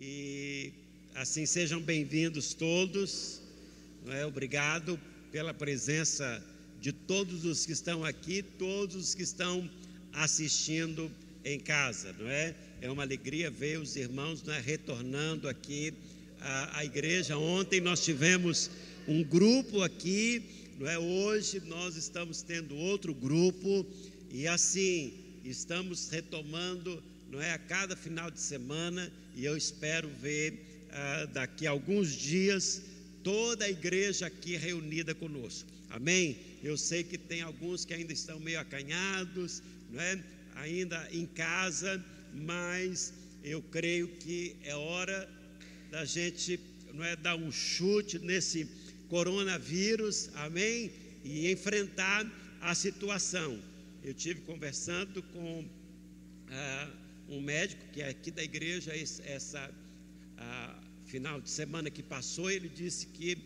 e assim sejam bem-vindos todos. É? Obrigado pela presença de todos os que estão aqui, todos os que estão assistindo em casa, não é? É uma alegria ver os irmãos é, retornando aqui à, à igreja. Ontem nós tivemos um grupo aqui, não é? Hoje nós estamos tendo outro grupo e assim estamos retomando, não é, a cada final de semana e eu espero ver ah, daqui a alguns dias toda a igreja aqui reunida conosco. Amém? Eu sei que tem alguns que ainda estão meio acanhados, não é? Ainda em casa, mas eu creio que é hora da gente, não é, dar um chute nesse coronavírus, amém? E enfrentar a situação. Eu tive conversando com ah, um médico que é aqui da igreja, essa ah, final de semana que passou, ele disse que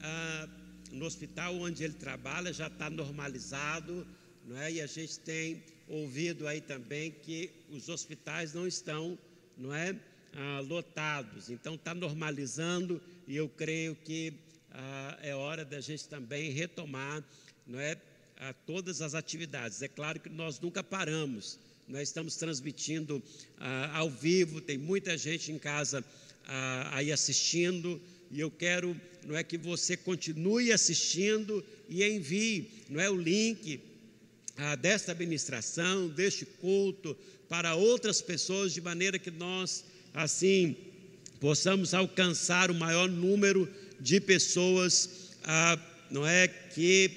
ah, no hospital onde ele trabalha já está normalizado, não é? E a gente tem ouvido aí também que os hospitais não estão, não é, ah, lotados. Então está normalizando e eu creio que ah, é hora da gente também retomar, não é, a todas as atividades. É claro que nós nunca paramos. Nós estamos transmitindo ah, ao vivo, tem muita gente em casa ah, aí assistindo, e eu quero, não é que você continue assistindo e envie, não é o link ah, desta administração, deste culto para outras pessoas, de maneira que nós assim possamos alcançar o maior número de pessoas, ah, não é que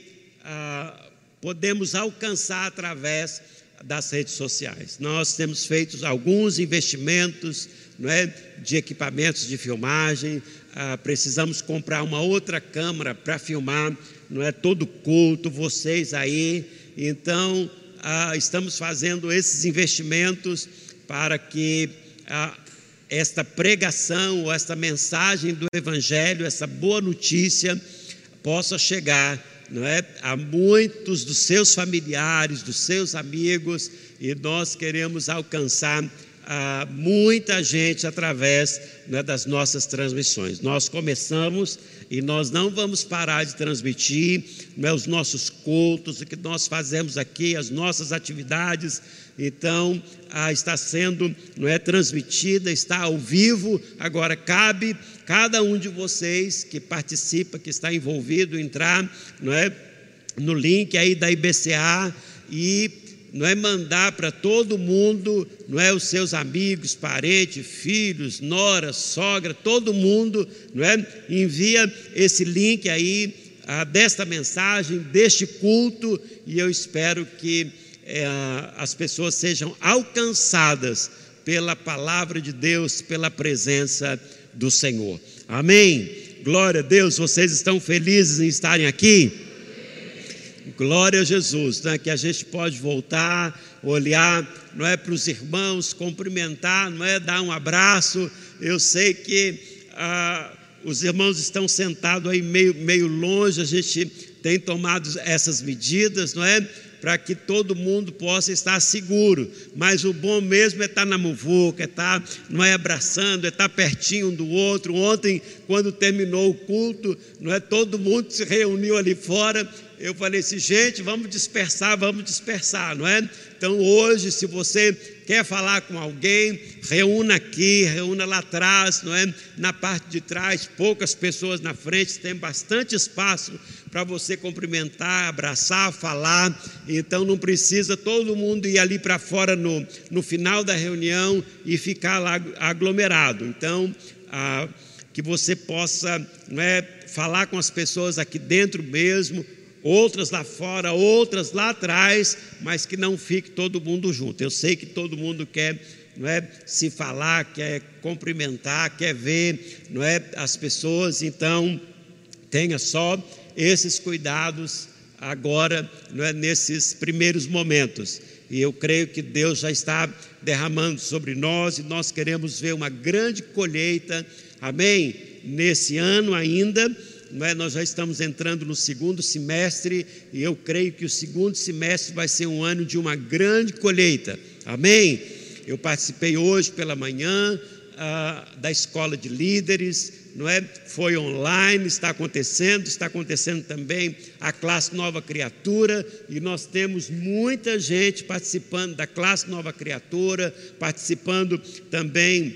ah, podemos alcançar através das redes sociais. Nós temos feito alguns investimentos não é, de equipamentos de filmagem, ah, precisamos comprar uma outra câmera para filmar, não é todo culto, vocês aí. Então, ah, estamos fazendo esses investimentos para que ah, esta pregação, ou esta mensagem do Evangelho, essa boa notícia, possa chegar não é, a muitos dos seus familiares, dos seus amigos, e nós queremos alcançar a muita gente através né, das nossas transmissões. Nós começamos e nós não vamos parar de transmitir né, os nossos cultos, o que nós fazemos aqui, as nossas atividades. Então, ah, está sendo não é transmitida, está ao vivo. Agora cabe cada um de vocês que participa, que está envolvido, entrar, não é, no link aí da IBCA e não é mandar para todo mundo, não é os seus amigos, parentes, filhos, nora, sogra, todo mundo, não é? Envia esse link aí a, desta mensagem, deste culto, e eu espero que é, as pessoas sejam alcançadas pela palavra de Deus, pela presença do Senhor. Amém. Glória a Deus, vocês estão felizes em estarem aqui? Glória a Jesus, né? que a gente pode voltar, olhar, não é para os irmãos, cumprimentar, não é dar um abraço. Eu sei que ah, os irmãos estão sentados aí meio, meio longe, a gente tem tomado essas medidas, não é? Para que todo mundo possa estar seguro. Mas o bom mesmo é estar na muvuca, é estar, não é abraçando, é estar pertinho um do outro. Ontem, quando terminou o culto, não é todo mundo se reuniu ali fora eu falei assim, gente, vamos dispersar, vamos dispersar, não é? Então hoje, se você quer falar com alguém, reúna aqui, reúna lá atrás, não é? Na parte de trás, poucas pessoas na frente, tem bastante espaço para você cumprimentar, abraçar, falar. Então não precisa todo mundo ir ali para fora no, no final da reunião e ficar lá aglomerado. Então, que você possa não é, falar com as pessoas aqui dentro mesmo, outras lá fora, outras lá atrás, mas que não fique todo mundo junto. Eu sei que todo mundo quer não é, se falar, quer cumprimentar, quer ver não é, as pessoas, então tenha só esses cuidados agora, não é, nesses primeiros momentos. E eu creio que Deus já está derramando sobre nós e nós queremos ver uma grande colheita, amém? Nesse ano ainda é? nós já estamos entrando no segundo semestre e eu creio que o segundo semestre vai ser um ano de uma grande colheita. Amém? Eu participei hoje pela manhã ah, da escola de líderes, não é? Foi online, está acontecendo, está acontecendo também a classe Nova Criatura, e nós temos muita gente participando da classe Nova Criatura, participando também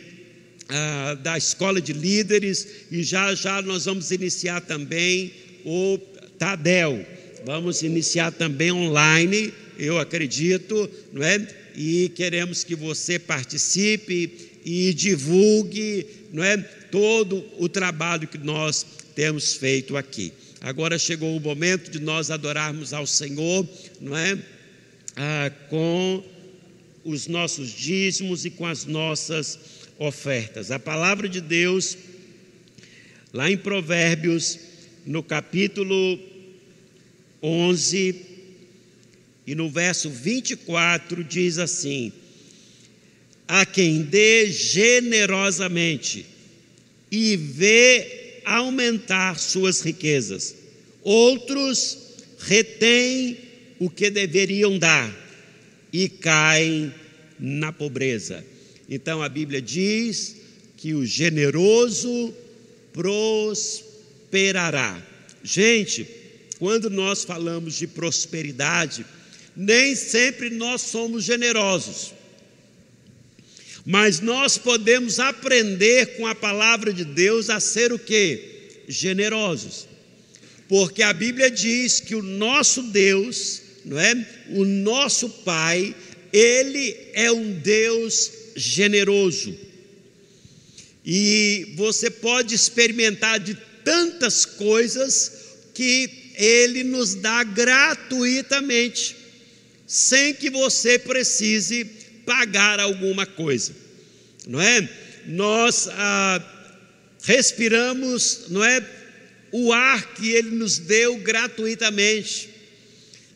ah, da escola de líderes, e já já nós vamos iniciar também o Tadel. Vamos iniciar também online, eu acredito, não é? E queremos que você participe e divulgue, não é, todo o trabalho que nós temos feito aqui. Agora chegou o momento de nós adorarmos ao Senhor, não é, ah, com os nossos dízimos e com as nossas ofertas. A palavra de Deus, lá em Provérbios, no capítulo 11 e no verso 24, diz assim: a quem dê generosamente e vê aumentar suas riquezas. Outros retêm o que deveriam dar e caem na pobreza. Então a Bíblia diz que o generoso prosperará. Gente, quando nós falamos de prosperidade, nem sempre nós somos generosos. Mas nós podemos aprender com a palavra de Deus a ser o que? Generosos. Porque a Bíblia diz que o nosso Deus, não é? O nosso Pai, ele é um Deus generoso. E você pode experimentar de tantas coisas que ele nos dá gratuitamente, sem que você precise pagar alguma coisa, não é? Nós ah, respiramos, não é? O ar que Ele nos deu gratuitamente.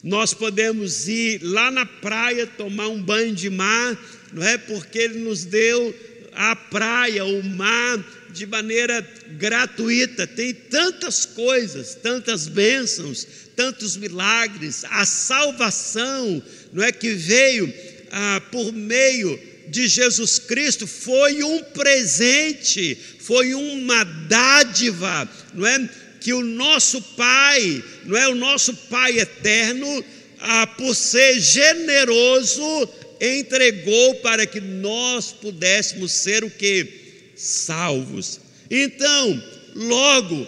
Nós podemos ir lá na praia tomar um banho de mar, não é? Porque Ele nos deu a praia, o mar, de maneira gratuita. Tem tantas coisas, tantas bênçãos, tantos milagres, a salvação, não é que veio ah, por meio de Jesus Cristo foi um presente, foi uma dádiva, não é? Que o nosso Pai, não é? O nosso Pai eterno, ah, por ser generoso, entregou para que nós pudéssemos ser o que? Salvos. Então, logo,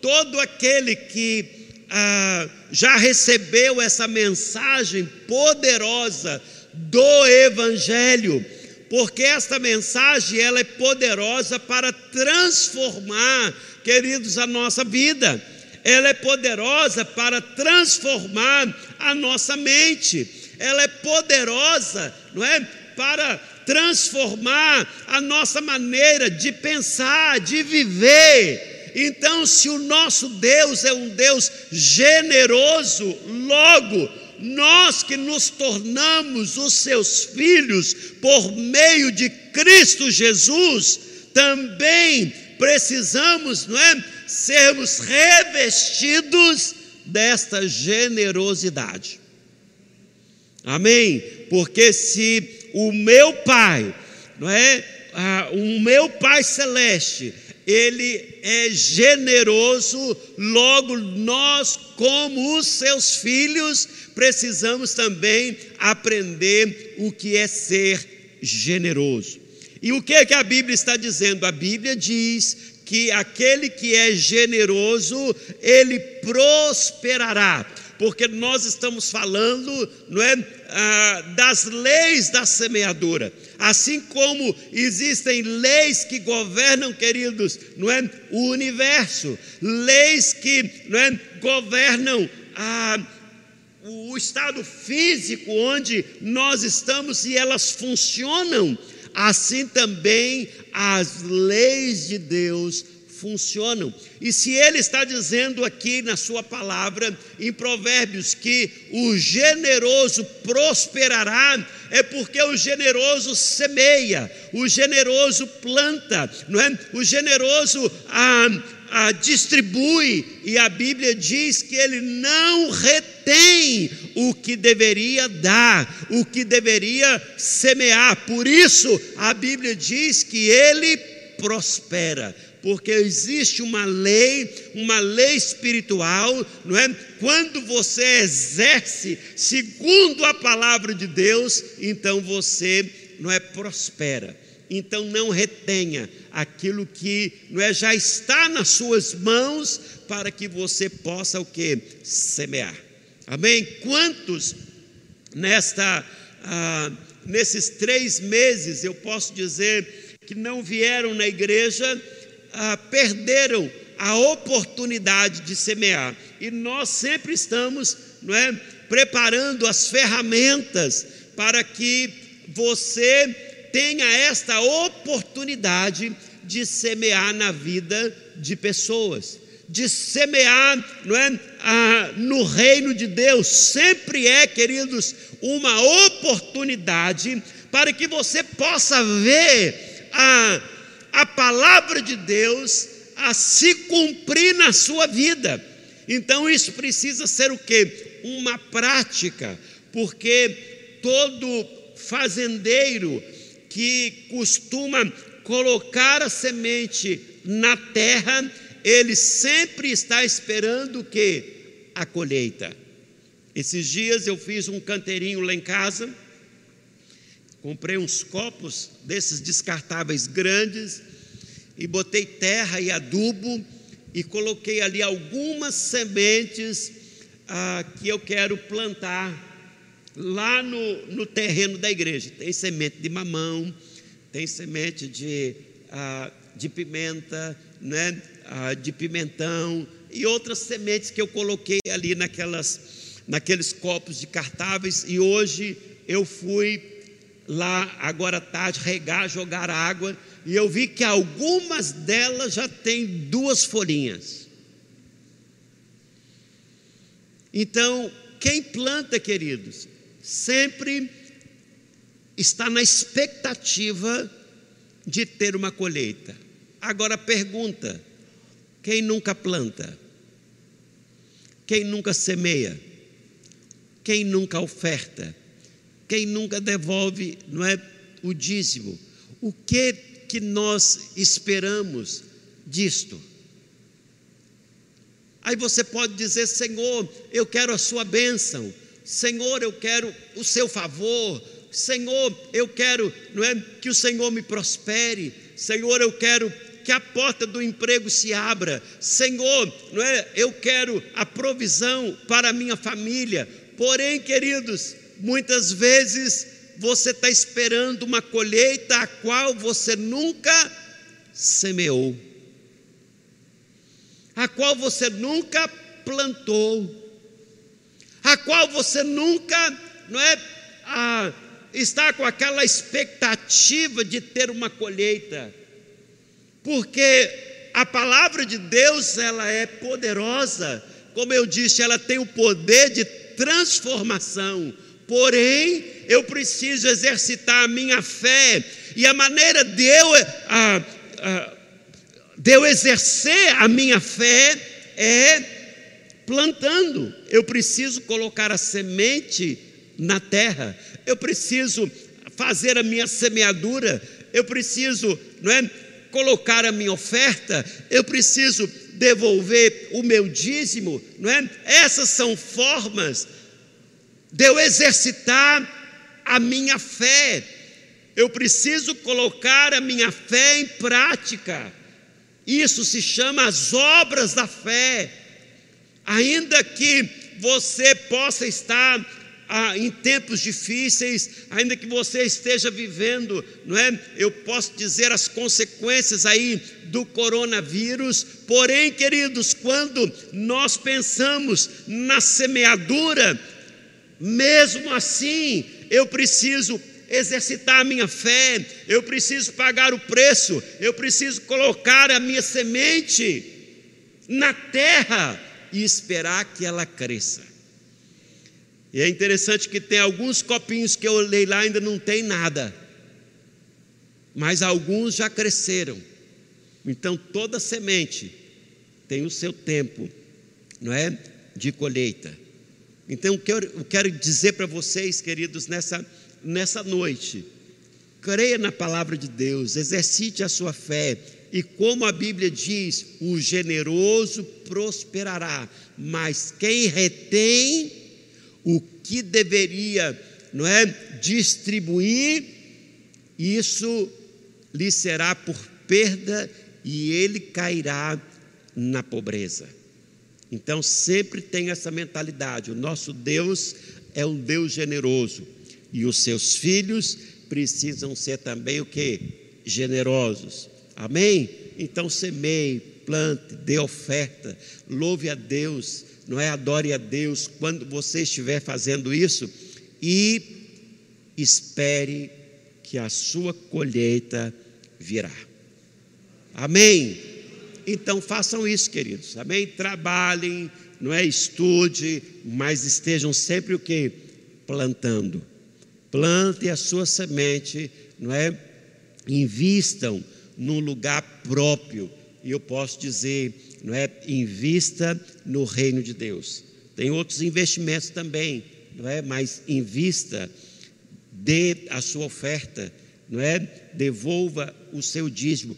todo aquele que ah, já recebeu essa mensagem poderosa, do evangelho, porque esta mensagem ela é poderosa para transformar, queridos, a nossa vida. Ela é poderosa para transformar a nossa mente. Ela é poderosa, não é? Para transformar a nossa maneira de pensar, de viver. Então, se o nosso Deus é um Deus generoso, logo nós que nos tornamos os seus filhos por meio de Cristo Jesus, também precisamos, não é, sermos revestidos desta generosidade. Amém? Porque se o meu Pai, não é, ah, o meu Pai celeste, ele é generoso, logo nós, como os seus filhos, precisamos também aprender o que é ser generoso. E o que é que a Bíblia está dizendo? A Bíblia diz que aquele que é generoso, ele prosperará porque nós estamos falando, não é, ah, das leis da semeadura. Assim como existem leis que governam, queridos, não é, o universo, leis que, não é, governam a o estado físico onde nós estamos e elas funcionam, assim também as leis de Deus funcionam. E se ele está dizendo aqui na sua palavra, em Provérbios, que o generoso prosperará, é porque o generoso semeia, o generoso planta, não é? O generoso ah, ah, distribui, e a Bíblia diz que ele não retém o que deveria dar, o que deveria semear. Por isso, a Bíblia diz que ele prospera porque existe uma lei, uma lei espiritual, não é? Quando você exerce segundo a palavra de Deus, então você não é prospera. Então não retenha aquilo que não é já está nas suas mãos para que você possa o que semear. Amém? Quantos nesta ah, nesses três meses eu posso dizer que não vieram na igreja ah, perderam a oportunidade de semear. E nós sempre estamos não é, preparando as ferramentas para que você tenha esta oportunidade de semear na vida de pessoas, de semear não é, ah, no reino de Deus. Sempre é, queridos, uma oportunidade para que você possa ver a a palavra de Deus a se cumprir na sua vida. Então isso precisa ser o que? Uma prática, porque todo fazendeiro que costuma colocar a semente na terra, ele sempre está esperando que? A colheita. Esses dias eu fiz um canteirinho lá em casa, Comprei uns copos desses descartáveis grandes e botei terra e adubo e coloquei ali algumas sementes ah, que eu quero plantar lá no, no terreno da igreja. Tem semente de mamão, tem semente de, ah, de pimenta, né, ah, de pimentão e outras sementes que eu coloquei ali naquelas, naqueles copos de cartáveis e hoje eu fui lá agora tarde, regar, jogar água, e eu vi que algumas delas já têm duas folhinhas. Então, quem planta, queridos, sempre está na expectativa de ter uma colheita. Agora pergunta: quem nunca planta? Quem nunca semeia? Quem nunca oferta? Quem nunca devolve, não é, o dízimo? O que que nós esperamos disto? Aí você pode dizer: Senhor, eu quero a sua bênção. Senhor, eu quero o seu favor. Senhor, eu quero, não é, que o Senhor me prospere. Senhor, eu quero que a porta do emprego se abra. Senhor, não é, eu quero a provisão para a minha família. Porém, queridos, Muitas vezes você está esperando uma colheita a qual você nunca semeou, a qual você nunca plantou, a qual você nunca, não é, está com aquela expectativa de ter uma colheita, porque a palavra de Deus ela é poderosa, como eu disse, ela tem o poder de transformação. Porém eu preciso exercitar a minha fé, e a maneira de eu, a, a, de eu exercer a minha fé é plantando. Eu preciso colocar a semente na terra, eu preciso fazer a minha semeadura, eu preciso, não é, colocar a minha oferta, eu preciso devolver o meu dízimo, não é? Essas são formas de eu exercitar a minha fé. Eu preciso colocar a minha fé em prática. Isso se chama as obras da fé. Ainda que você possa estar ah, em tempos difíceis, ainda que você esteja vivendo, não é? Eu posso dizer as consequências aí do coronavírus, porém, queridos, quando nós pensamos na semeadura, mesmo assim, eu preciso exercitar a minha fé, eu preciso pagar o preço, eu preciso colocar a minha semente na terra e esperar que ela cresça. E é interessante que tem alguns copinhos que eu olhei lá ainda não tem nada, mas alguns já cresceram. Então toda semente tem o seu tempo, não é? De colheita. Então, eu quero dizer para vocês, queridos, nessa, nessa noite, creia na palavra de Deus, exercite a sua fé, e como a Bíblia diz, o generoso prosperará, mas quem retém o que deveria, não é, distribuir, isso lhe será por perda e ele cairá na pobreza. Então sempre tem essa mentalidade: o nosso Deus é um Deus generoso e os seus filhos precisam ser também o que? Generosos. Amém? Então semeie, plante, dê oferta, louve a Deus, não é? Adore a Deus quando você estiver fazendo isso e espere que a sua colheita virá. Amém? Então façam isso, queridos. Amém? Trabalhem, não é? Estude, mas estejam sempre o que? Plantando. Plante a sua semente, não é? Invistam num lugar próprio. E eu posso dizer, não é? Invista no reino de Deus. Tem outros investimentos também, não é? Mas invista, dê a sua oferta, não é? Devolva o seu dízimo.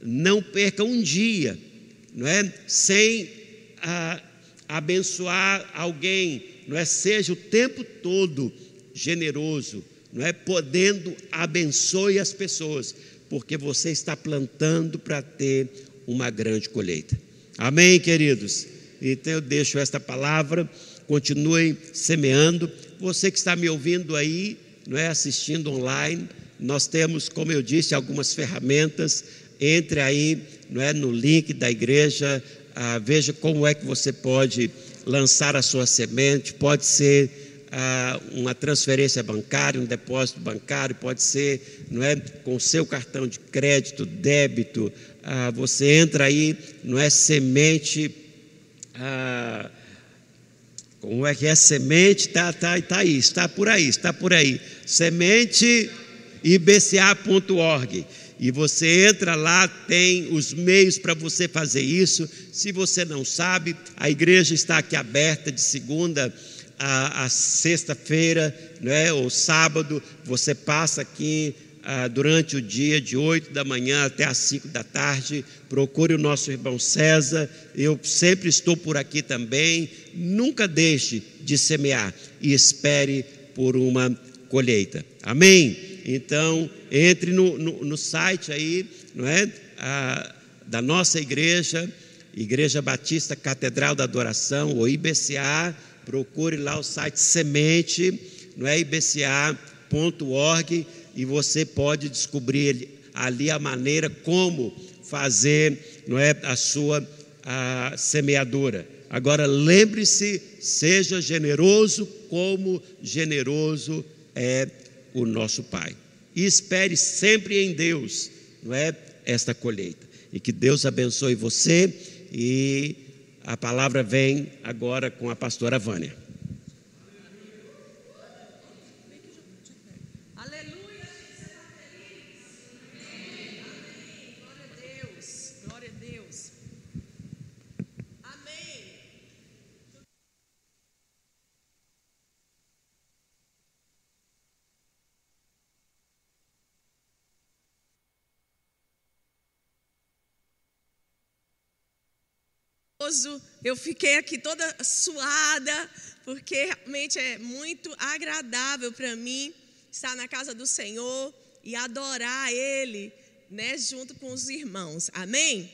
Não perca um dia, não é? Sem ah, abençoar alguém, não é? Seja o tempo todo generoso, não é? Podendo abençoe as pessoas porque você está plantando para ter uma grande colheita. Amém, queridos? Então eu deixo esta palavra, continue semeando. Você que está me ouvindo aí, não é assistindo online, nós temos, como eu disse, algumas ferramentas. Entre aí, não é no link da igreja, ah, veja como é que você pode lançar a sua semente. Pode ser uma transferência bancária, um depósito bancário, pode ser não é, com seu cartão de crédito, débito, você entra aí, não é semente. Ah, como é que é semente? Está tá, tá aí, está por aí, está por aí. Semente ibca.org. E você entra lá, tem os meios para você fazer isso. Se você não sabe, a igreja está aqui aberta de segunda a, a sexta-feira, né, ou sábado, você passa aqui durante o dia, de 8 da manhã até as 5 da tarde. Procure o nosso irmão César, eu sempre estou por aqui também. Nunca deixe de semear e espere por uma colheita. Amém? Então, entre no, no, no site aí, não é? Da nossa igreja, Igreja Batista Catedral da Adoração, ou IBCA procure lá o site semente, não é ibca.org e você pode descobrir ali a maneira como fazer, não é, a sua a. Agora lembre-se, seja generoso como generoso é o nosso Pai. E espere sempre em Deus, não é, esta colheita. E que Deus abençoe você e a palavra vem agora com a pastora Vânia. Aleluia, você está feliz? Amém. Amém. Glória a Deus. Glória a Deus. Amém. Eu fiquei aqui toda suada, porque realmente é muito agradável para mim estar na casa do Senhor e adorar Ele, né, junto com os irmãos. Amém?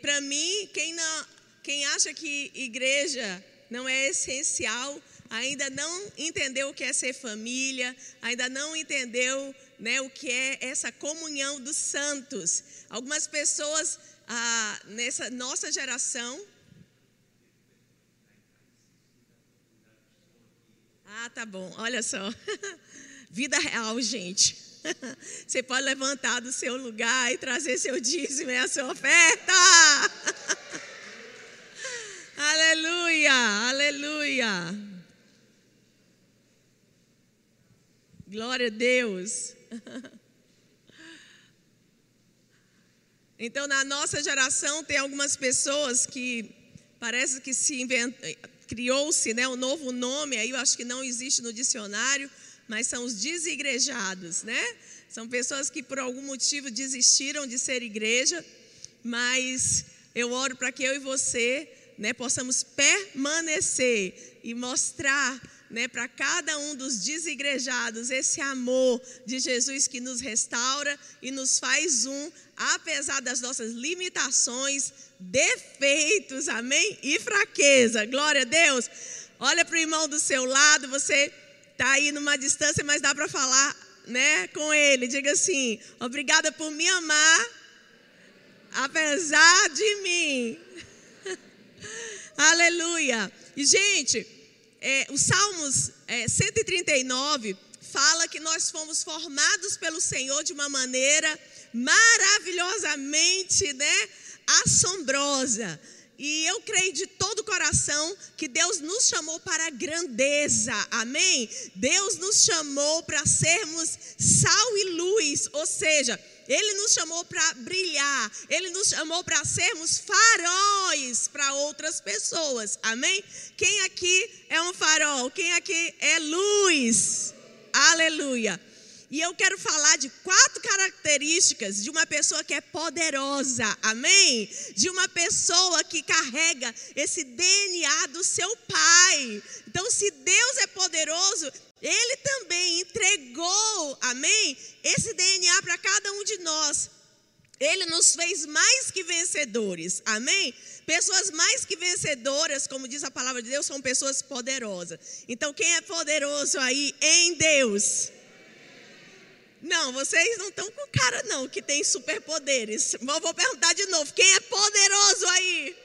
Para mim, quem não, quem acha que igreja não é essencial, ainda não entendeu o que é ser família, ainda não entendeu né, o que é essa comunhão dos santos. Algumas pessoas nessa nossa geração. Ah, tá bom, olha só. Vida real, gente. Você pode levantar do seu lugar e trazer seu dízimo e a sua oferta. aleluia, aleluia. Glória a Deus. Então, na nossa geração, tem algumas pessoas que parece que se criou-se né, um novo nome, aí eu acho que não existe no dicionário, mas são os desigrejados, né? São pessoas que por algum motivo desistiram de ser igreja, mas eu oro para que eu e você né, possamos permanecer e mostrar né, para cada um dos desigrejados esse amor de Jesus que nos restaura e nos faz um, apesar das nossas limitações, defeitos, amém? E fraqueza. Glória a Deus. Olha para o irmão do seu lado, você está aí numa distância, mas dá para falar né, com ele. Diga assim: obrigada por me amar, apesar de mim. Aleluia. E, gente, é, o Salmos é, 139 fala que nós fomos formados pelo Senhor de uma maneira maravilhosamente né, assombrosa. E eu creio de todo o coração que Deus nos chamou para a grandeza, amém? Deus nos chamou para sermos sal e luz, ou seja, Ele nos chamou para brilhar, Ele nos chamou para sermos faróis para outras pessoas, amém? Quem aqui é um farol? Quem aqui é luz? Aleluia. E eu quero falar de quatro características de uma pessoa que é poderosa, amém? De uma pessoa que carrega esse DNA do seu pai. Então, se Deus é poderoso, Ele também entregou, amém? Esse DNA para cada um de nós. Ele nos fez mais que vencedores, amém? Pessoas mais que vencedoras, como diz a palavra de Deus, são pessoas poderosas. Então, quem é poderoso aí em Deus? Não, vocês não estão com cara não que tem superpoderes. Vou, vou perguntar de novo. Quem é poderoso aí?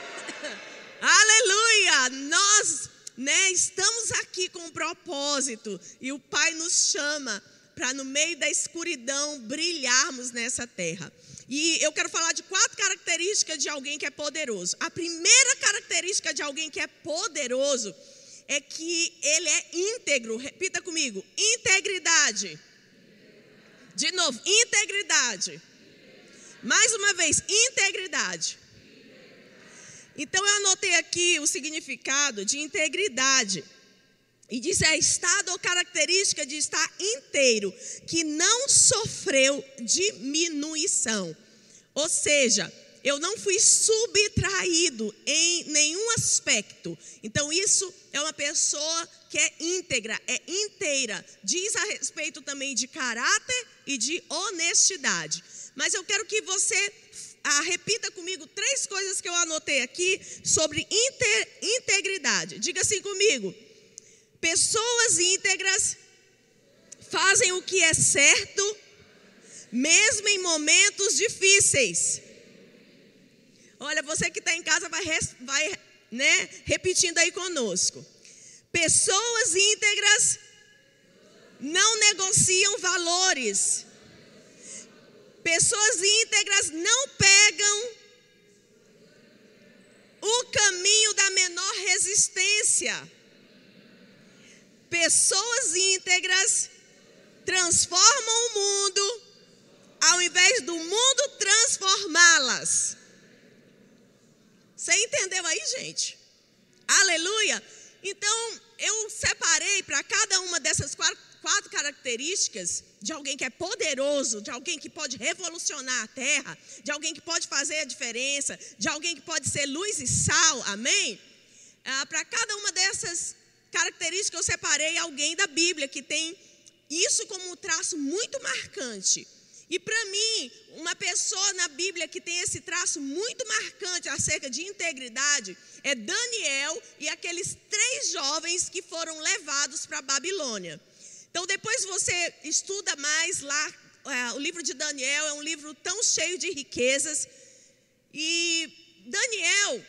Aleluia! Nós, né, estamos aqui com um propósito e o Pai nos chama para no meio da escuridão brilharmos nessa terra. E eu quero falar de quatro características de alguém que é poderoso. A primeira característica de alguém que é poderoso é que ele é íntegro. Repita comigo: integridade. De novo, integridade. Mais uma vez, integridade. Então eu anotei aqui o significado de integridade. E diz é estado ou característica de estar inteiro, que não sofreu diminuição. Ou seja, eu não fui subtraído em nenhum aspecto. Então, isso é uma pessoa que é íntegra, é inteira. Diz a respeito também de caráter e de honestidade. Mas eu quero que você ah, repita comigo três coisas que eu anotei aqui sobre inter, integridade. Diga assim comigo: pessoas íntegras fazem o que é certo, mesmo em momentos difíceis. Olha, você que está em casa vai, vai né, repetindo aí conosco. Pessoas íntegras não negociam valores. Pessoas íntegras não pegam o caminho da menor resistência. Pessoas íntegras transformam o mundo ao invés do mundo transformá-las. Você entendeu aí, gente? Aleluia! Então, eu separei para cada uma dessas quatro, características de alguém que é poderoso, de alguém que pode revolucionar a terra, de alguém que pode fazer a diferença, de alguém que pode ser luz e sal, amém? Ah, para cada uma dessas características, eu separei alguém da Bíblia que tem isso como um traço muito marcante. E para mim, uma pessoa na Bíblia que tem esse traço muito marcante acerca de integridade é Daniel e aqueles três jovens que foram levados para a Babilônia. Então, depois você estuda mais lá, é, o livro de Daniel é um livro tão cheio de riquezas. E Daniel,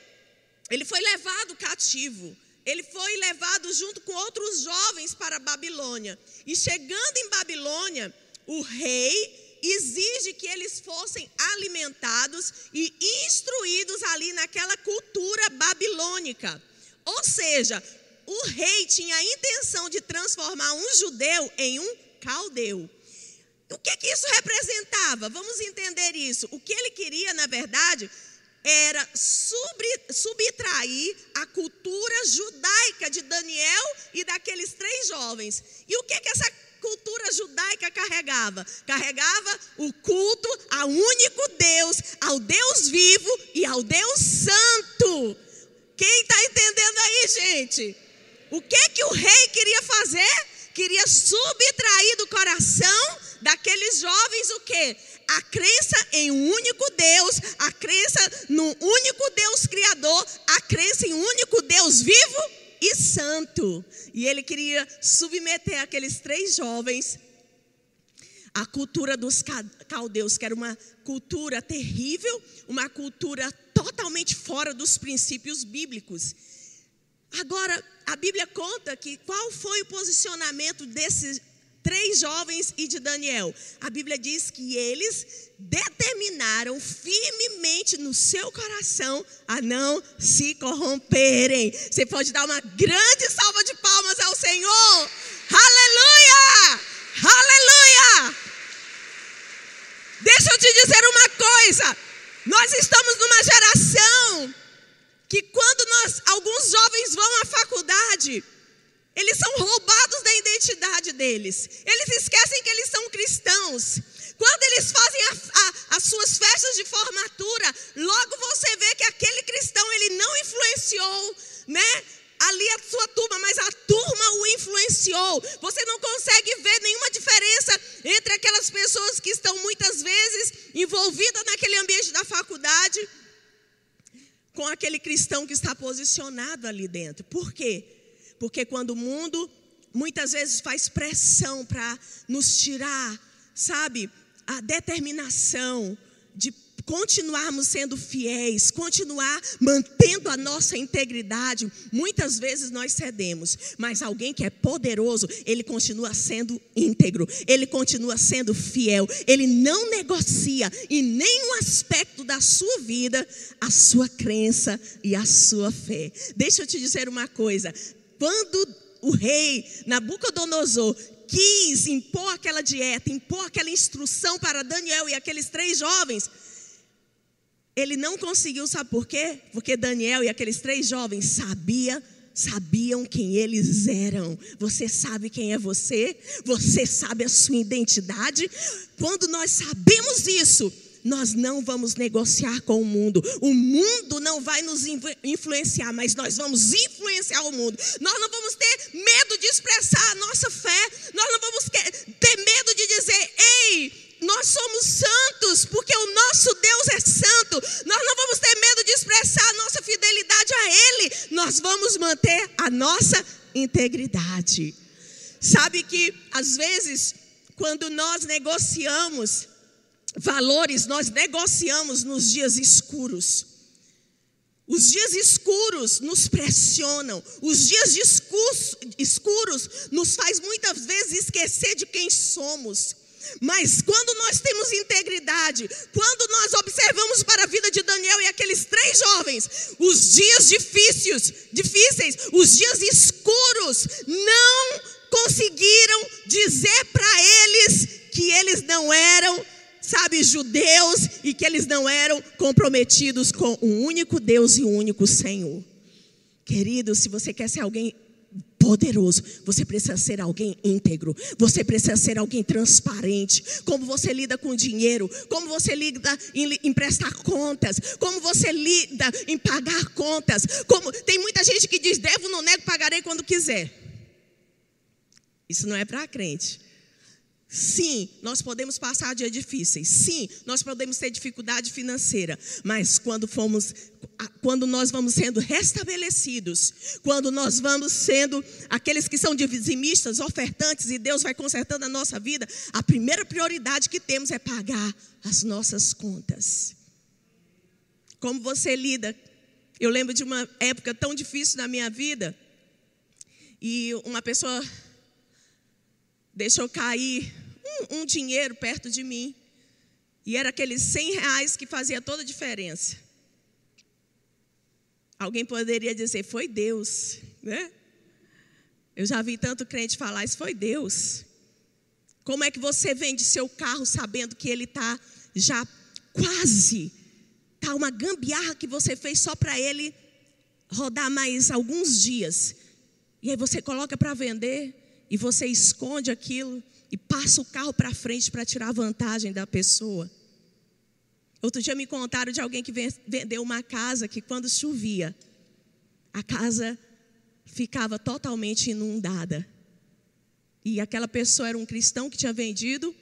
ele foi levado cativo. Ele foi levado junto com outros jovens para a Babilônia. E chegando em Babilônia, o rei exige que eles fossem alimentados e instruídos ali naquela cultura babilônica. Ou seja, o rei tinha a intenção de transformar um judeu em um caldeu. O que, que isso representava? Vamos entender isso. O que ele queria, na verdade, era subtrair a cultura judaica de Daniel e daqueles três jovens. E o que, que essa cultura judaica carregava? Carregava o culto ao único Deus, ao Deus vivo e ao Deus santo. Quem está entendendo aí, gente? O que que o rei queria fazer? Queria subtrair do coração daqueles jovens o quê? A crença em um único Deus, a crença no único Deus criador, a crença em um único Deus vivo e santo. E ele queria submeter aqueles três jovens à cultura dos caldeus, que era uma cultura terrível, uma cultura totalmente fora dos princípios bíblicos. Agora, a Bíblia conta que qual foi o posicionamento desses três jovens e de Daniel. A Bíblia diz que eles determinaram firmemente no seu coração a não se corromperem. Você pode dar uma grande salva de palmas ao Senhor. Aleluia! Aleluia! Deixa eu te dizer uma coisa. Nós estamos numa geração que quando alguns jovens vão à faculdade, eles são roubados da identidade deles. Eles esquecem que eles são cristãos. Quando eles fazem a, a, as suas festas de formatura, logo você vê que aquele cristão ele não influenciou, né? Ali a sua turma, mas a turma o influenciou. Você não consegue ver nenhuma diferença entre aquelas pessoas que estão muitas vezes envolvidas naquele ambiente da faculdade com aquele cristão que está posicionado ali dentro. Por quê? Porque quando o mundo muitas vezes faz pressão para nos tirar, sabe, a determinação de continuarmos sendo fiéis, continuar mantendo a nossa integridade, muitas vezes nós cedemos, mas alguém que é poderoso, ele continua sendo íntegro, ele continua sendo fiel, ele não negocia em nenhum aspecto da sua vida a sua crença e a sua fé. Deixa eu te dizer uma coisa: quando o rei Nabucodonosor quis impor aquela dieta, impor aquela instrução para Daniel e aqueles três jovens, ele não conseguiu, sabe por quê? Porque Daniel e aqueles três jovens sabia, sabiam quem eles eram. Você sabe quem é você? Você sabe a sua identidade? Quando nós sabemos isso, nós não vamos negociar com o mundo. O mundo não vai nos influenciar, mas nós vamos influenciar o mundo. Nós não vamos ter medo de expressar a nossa fé. Nós não vamos ter medo de dizer: "Ei, nós somos santos, porque o nosso Deus é santo. Nós não vamos ter medo de expressar a nossa fidelidade a Ele. Nós vamos manter a nossa integridade. Sabe que, às vezes, quando nós negociamos valores, nós negociamos nos dias escuros. Os dias escuros nos pressionam, os dias escuros nos faz muitas vezes esquecer de quem somos. Mas quando nós temos integridade, quando nós observamos para a vida de Daniel e aqueles três jovens, os dias difíceis, difíceis, os dias escuros, não conseguiram dizer para eles que eles não eram, sabe, judeus e que eles não eram comprometidos com um único Deus e um único Senhor. Querido, se você quer ser alguém poderoso, você precisa ser alguém íntegro, você precisa ser alguém transparente. Como você lida com dinheiro, como você lida em, em prestar contas, como você lida em pagar contas. Como tem muita gente que diz: devo, não nego, pagarei quando quiser. Isso não é para crente. Sim, nós podemos passar dias difíceis. Sim, nós podemos ter dificuldade financeira. Mas quando fomos, quando nós vamos sendo restabelecidos, quando nós vamos sendo aqueles que são dizimistas, ofertantes, e Deus vai consertando a nossa vida, a primeira prioridade que temos é pagar as nossas contas. Como você lida? Eu lembro de uma época tão difícil na minha vida, e uma pessoa deixou cair um, um dinheiro perto de mim. E era aqueles 100 reais que fazia toda a diferença. Alguém poderia dizer, foi Deus, né? Eu já vi tanto crente falar, isso foi Deus. Como é que você vende seu carro sabendo que ele está já quase, está uma gambiarra que você fez só para ele rodar mais alguns dias. E aí você coloca para vender e você esconde aquilo e passa o carro para frente para tirar vantagem da pessoa. Outro dia me contaram de alguém que vendeu uma casa que quando chovia, a casa ficava totalmente inundada. E aquela pessoa era um cristão que tinha vendido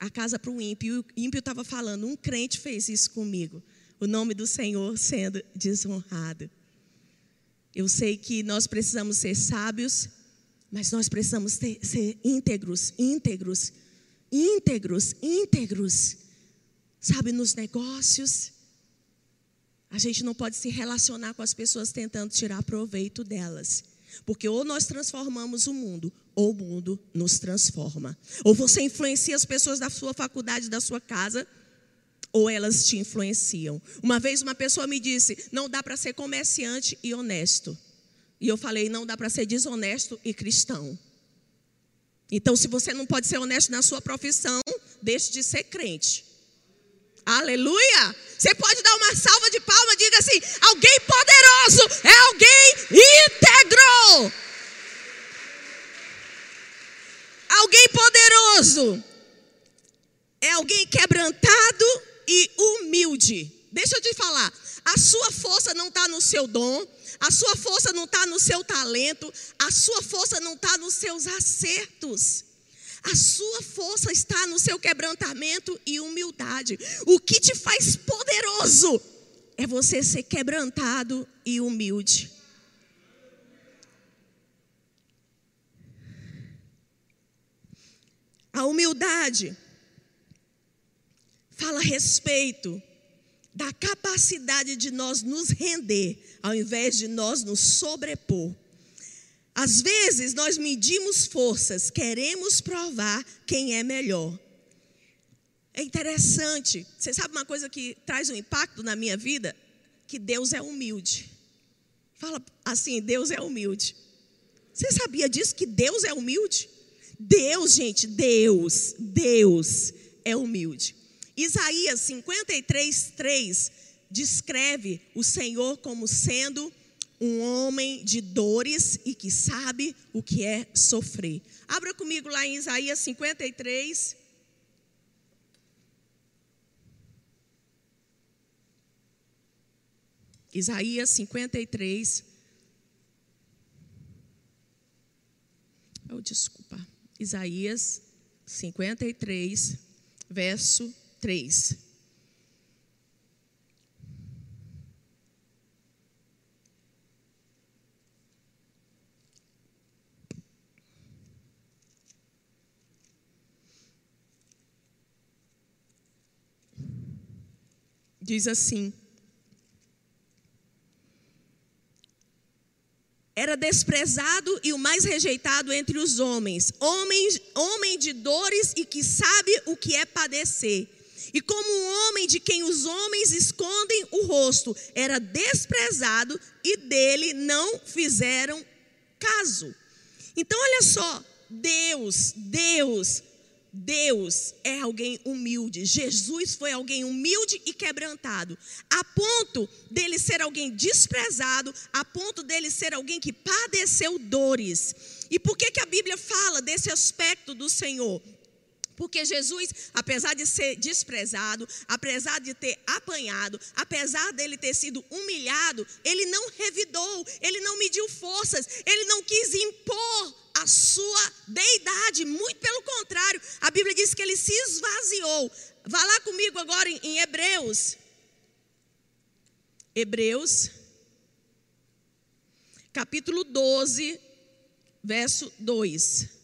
a casa para um ímpio. E o ímpio estava falando: um crente fez isso comigo. O nome do Senhor sendo desonrado. Eu sei que nós precisamos ser sábios, mas nós precisamos ter, ser íntegros, íntegros, íntegros, íntegros. Sabe, nos negócios, a gente não pode se relacionar com as pessoas tentando tirar proveito delas. Porque ou nós transformamos o mundo, ou o mundo nos transforma. Ou você influencia as pessoas da sua faculdade, da sua casa, ou elas te influenciam. Uma vez uma pessoa me disse: não dá para ser comerciante e honesto. E eu falei: não dá para ser desonesto e cristão. Então, se você não pode ser honesto na sua profissão, deixe de ser crente. Aleluia! Você pode dar uma salva de palmas, diga assim: alguém poderoso é alguém íntegro. Alguém poderoso é alguém quebrantado e humilde. Deixa eu te falar, a sua força não está no seu dom, a sua força não está no seu talento, a sua força não está nos seus acertos. A sua força está no seu quebrantamento e humildade. O que te faz poderoso é você ser quebrantado e humilde. A humildade fala a respeito da capacidade de nós nos render, ao invés de nós nos sobrepor. Às vezes nós medimos forças, queremos provar quem é melhor. É interessante, você sabe uma coisa que traz um impacto na minha vida? Que Deus é humilde. Fala assim: Deus é humilde. Você sabia disso? Que Deus é humilde? Deus, gente, Deus, Deus é humilde. Isaías 53, 3 descreve o Senhor como sendo um homem de dores e que sabe o que é sofrer. Abra comigo lá em Isaías 53. Isaías 53. Oh, desculpa. Isaías 53, verso 3. Diz assim: Era desprezado e o mais rejeitado entre os homens, homem, homem de dores e que sabe o que é padecer. E como um homem de quem os homens escondem o rosto, era desprezado e dele não fizeram caso. Então, olha só, Deus, Deus Deus é alguém humilde. Jesus foi alguém humilde e quebrantado, a ponto dele ser alguém desprezado, a ponto dele ser alguém que padeceu dores. E por que, que a Bíblia fala desse aspecto do Senhor? Porque Jesus, apesar de ser desprezado, apesar de ter apanhado, apesar dele ter sido humilhado, ele não revidou, ele não mediu forças, ele não quis impor a sua deidade, muito pelo contrário, a Bíblia diz que ele se esvaziou. Vá lá comigo agora em, Hebreus. Hebreus, capítulo 12, verso 2.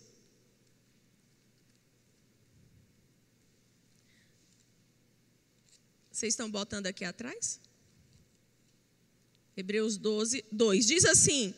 Vocês estão botando aqui atrás? Hebreus 12, 2. Diz assim: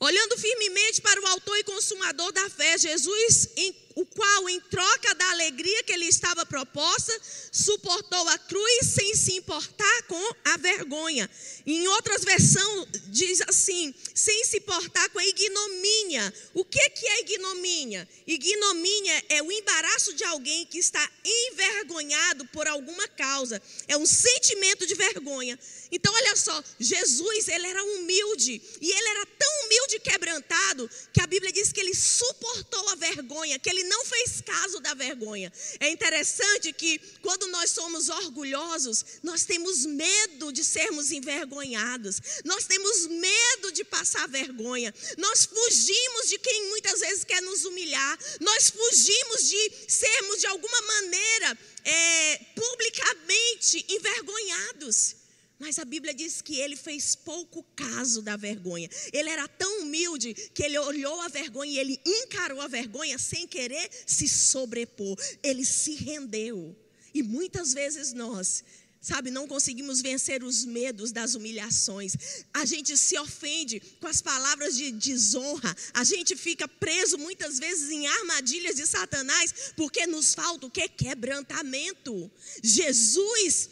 Olhando firmemente para o autor e consumador da fé, Jesus, em, o qual em troca da alegria que lhe estava proposta, suportou a cruz sem se importar com a vergonha. Em outras versões, diz assim: sem se importar com a ignomínia. O que, que é ignomínia? Ignomínia é o embaraço de alguém que está envergonhado por alguma causa. É um sentimento de vergonha. Então, olha só, Jesus, ele era humilde, e ele era tão humilde e quebrantado, que a Bíblia diz que ele suportou a vergonha, que ele não fez caso da vergonha. É interessante que, quando nós somos orgulhosos, nós temos medo de sermos envergonhados, nós temos medo de passar vergonha, nós fugimos de quem muitas vezes quer nos humilhar, nós fugimos de sermos, de alguma maneira, é, publicamente envergonhados. Mas a Bíblia diz que ele fez pouco caso da vergonha. Ele era tão humilde que ele olhou a vergonha e ele encarou a vergonha sem querer se sobrepor. Ele se rendeu. E muitas vezes nós, sabe, não conseguimos vencer os medos das humilhações. A gente se ofende com as palavras de desonra. A gente fica preso muitas vezes em armadilhas de Satanás porque nos falta o que? Quebrantamento. Jesus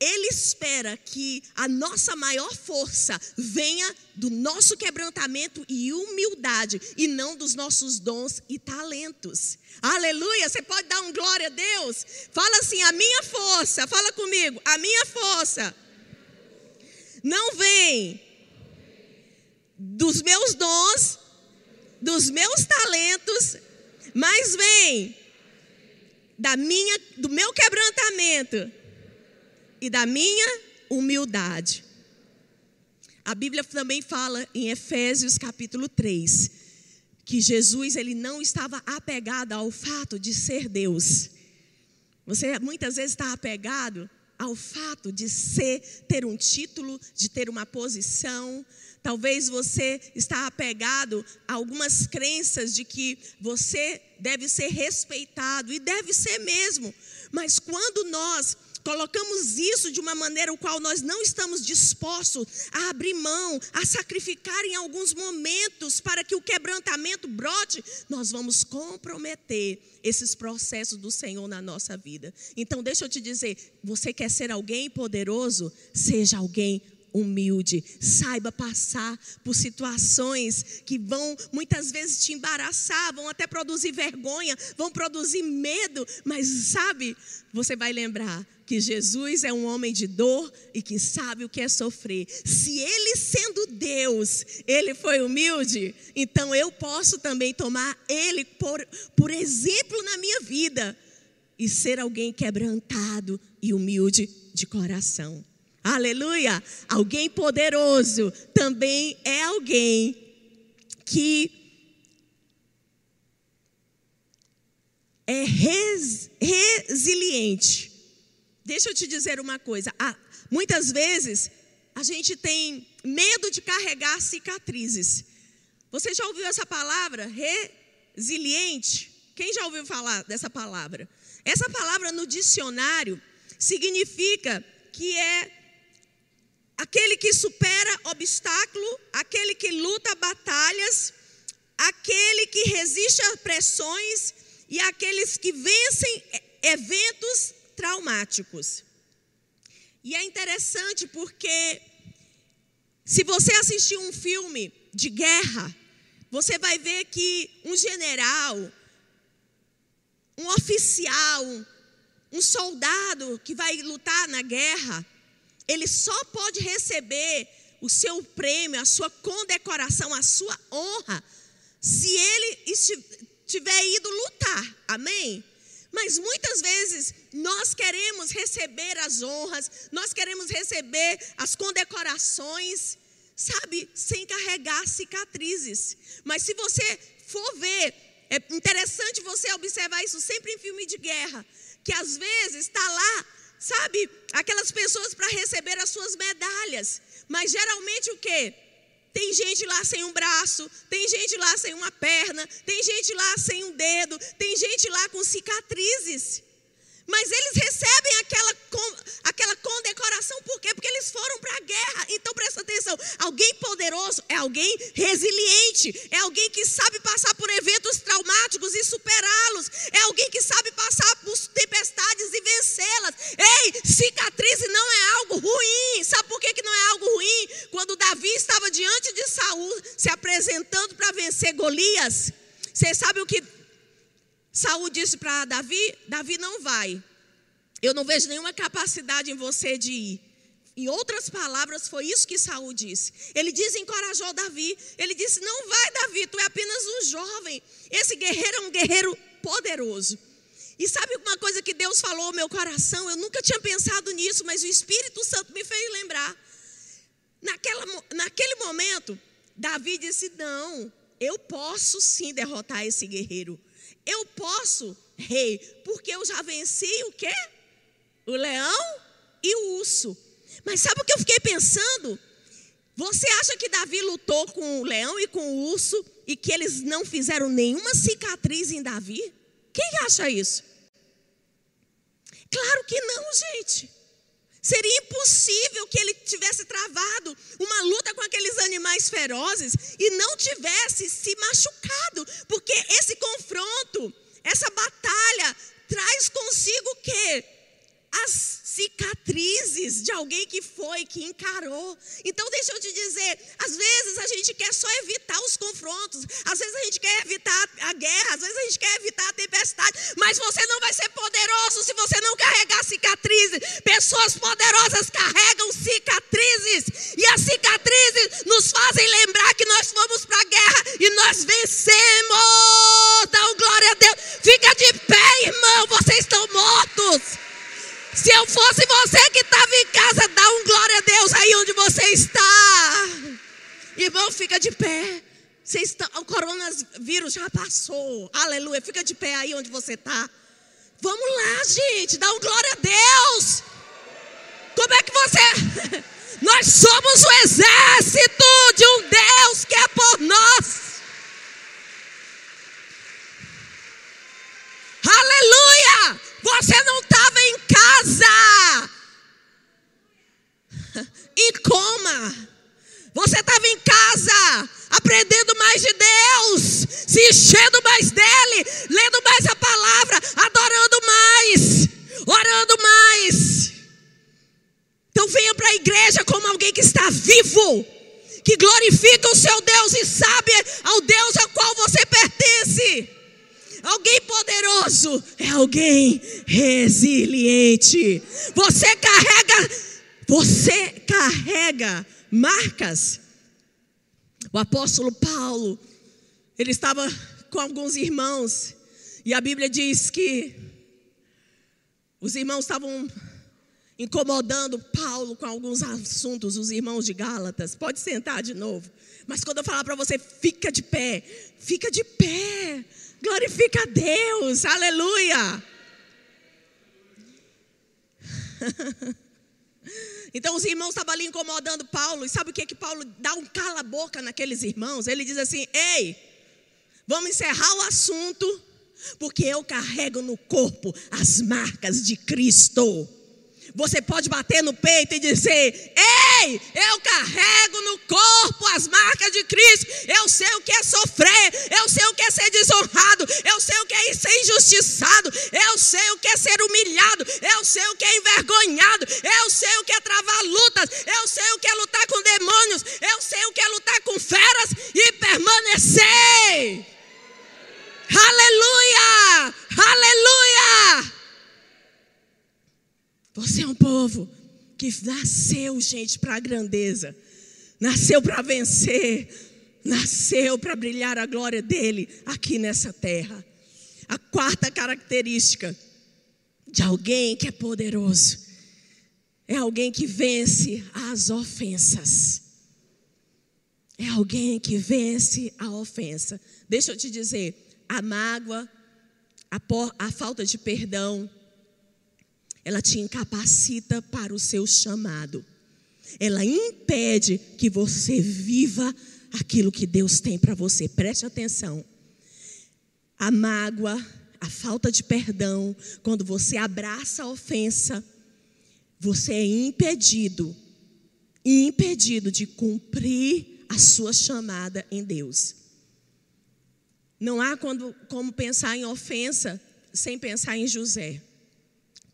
ele espera que a nossa maior força venha do nosso quebrantamento e humildade e não dos nossos dons e talentos. Aleluia! Você pode dar um glória a Deus? Fala assim: a minha força, fala comigo, a minha força não vem dos meus dons, dos meus talentos, mas vem da minha, do meu quebrantamento e da minha humildade. A Bíblia também fala em Efésios capítulo 3 que Jesus ele não estava apegado ao fato de ser Deus. Você muitas vezes está apegado ao fato de ser, ter um título, de ter uma posição. Talvez você está apegado a algumas crenças de que você deve ser respeitado e deve ser mesmo. Mas quando nós colocamos isso de uma maneira o qual nós não estamos dispostos a abrir mão, a sacrificar em alguns momentos para que o quebrantamento brote, nós vamos comprometer esses processos do Senhor na nossa vida. Então, deixa eu te dizer, você quer ser alguém poderoso? Seja alguém humilde, saiba passar por situações que vão muitas vezes te embaraçar, vão até produzir vergonha, vão produzir medo, mas sabe, você vai lembrar que Jesus é um homem de dor e que sabe o que é sofrer. Se ele, sendo Deus, ele foi humilde, então eu posso também tomar ele por, por exemplo na minha vida e ser alguém quebrantado e humilde de coração. Aleluia! Alguém poderoso também é alguém que é res, resiliente. Deixa eu te dizer uma coisa. Ah, muitas vezes a gente tem medo de carregar cicatrizes. Você já ouviu essa palavra? Resiliente? Quem já ouviu falar dessa palavra? Essa palavra no dicionário significa que é aquele que supera obstáculo, aquele que luta batalhas, aquele que resiste a pressões e aqueles que vencem eventos traumáticos. E é interessante porque se você assistir um filme de guerra, você vai ver que um general, um oficial, um soldado que vai lutar na guerra, ele só pode receber o seu prêmio, a sua condecoração, a sua honra, se ele tiver ido lutar. Amém? Mas muitas vezes nós queremos receber as honras, nós queremos receber as condecorações, sabe, sem carregar cicatrizes. Mas se você for ver, é interessante você observar isso sempre em filme de guerra, que às vezes está lá sabe, aquelas pessoas para receber as suas medalhas. Mas geralmente o que? Tem gente lá sem um braço, tem gente lá sem uma perna, tem gente lá sem um dedo, tem gente lá com cicatrizes. Mas eles recebem aquela, aquela condecoração, por quê? Porque eles foram para a guerra. Então presta atenção: alguém poderoso é alguém resiliente, é alguém que sabe passar por eventos traumáticos e superá-los, é alguém que sabe passar por tempestades e vencê-las. Ei, cicatriz não é algo ruim. Sabe por que, que não é algo ruim? Quando Davi estava diante de Saul se apresentando para vencer Golias, você sabe o que Saul disse para Davi? Davi não vai. Eu não vejo nenhuma capacidade em você de ir. Em outras palavras, foi isso que Saul disse. Ele desencorajou Davi. Ele disse: Não vai, Davi, tu é apenas um jovem. Esse guerreiro é um guerreiro poderoso. E sabe uma coisa que Deus falou ao meu coração? Eu nunca tinha pensado nisso, mas o Espírito Santo me fez lembrar. Naquela, naquele momento, Davi disse: Não, eu posso sim derrotar esse guerreiro. Eu posso, rei, porque eu já venci o quê? O leão e o urso. Mas sabe o que eu fiquei pensando? Você acha que Davi lutou com o leão e com o urso e que eles não fizeram nenhuma cicatriz em Davi? Quem acha isso? Claro que não, gente. Seria impossível que ele tivesse travado uma luta com aqueles animais ferozes e não tivesse se machucado, porque esse confronto, essa batalha traz consigo o quê? As cicatrizes de alguém que foi, que encarou. Então, deixa eu te dizer: às vezes a gente quer só evitar os confrontos, às vezes a gente quer evitar a guerra, às vezes a gente quer evitar a tempestade, mas você não vai ser poderoso se você não. Pessoas poderosas carregam cicatrizes, e as cicatrizes nos fazem lembrar que nós fomos para a guerra e nós vencemos. Dá um glória a Deus. Fica de pé, irmão, vocês estão mortos. Se eu fosse você que estava em casa, dá um glória a Deus aí onde você está. Irmão, fica de pé. Você está, o coronavírus já passou. Aleluia. Fica de pé aí onde você está. Vamos lá, gente. Dá um glória a Deus. Como é que você. Nós somos o exército de um Deus que é por nós. Aleluia! Você não estava em casa em coma. Você estava em casa aprendendo mais de Deus, se enchendo mais dele, lendo mais a palavra, adorando mais, orando mais. Então venha para a igreja como alguém que está vivo, que glorifica o seu Deus e sabe ao Deus ao qual você pertence. Alguém poderoso é alguém resiliente. Você carrega, você carrega marcas. O apóstolo Paulo, ele estava com alguns irmãos, e a Bíblia diz que os irmãos estavam incomodando Paulo com alguns assuntos, os irmãos de Gálatas. Pode sentar de novo. Mas quando eu falar para você, fica de pé, fica de pé. Glorifica a Deus, aleluia. Então os irmãos estavam ali incomodando Paulo, e sabe o que que Paulo dá um cala-boca naqueles irmãos? Ele diz assim: Ei, vamos encerrar o assunto, porque eu carrego no corpo as marcas de Cristo. Você pode bater no peito e dizer: Ei, eu carrego no corpo as marcas de Cristo. Eu sei o que é sofrer, eu sei o que é ser desonrado, eu sei o que é ser injustiçado, eu sei o que é ser humilhado, eu sei o que é envergonhado, eu sei o que é travar lutas, eu sei o que é lutar com demônios, eu sei o que é lutar com feras e permanecer. Aleluia! Aleluia! Você é um povo que nasceu, gente, para a grandeza, nasceu para vencer, nasceu para brilhar a glória dele aqui nessa terra. A quarta característica de alguém que é poderoso é alguém que vence as ofensas. É alguém que vence a ofensa. Deixa eu te dizer, a mágoa, a, por, a falta de perdão, ela te incapacita para o seu chamado. Ela impede que você viva aquilo que Deus tem para você. Preste atenção. A mágoa, a falta de perdão, quando você abraça a ofensa, você é impedido, impedido de cumprir a sua chamada em Deus. Não há quando, como pensar em ofensa sem pensar em José.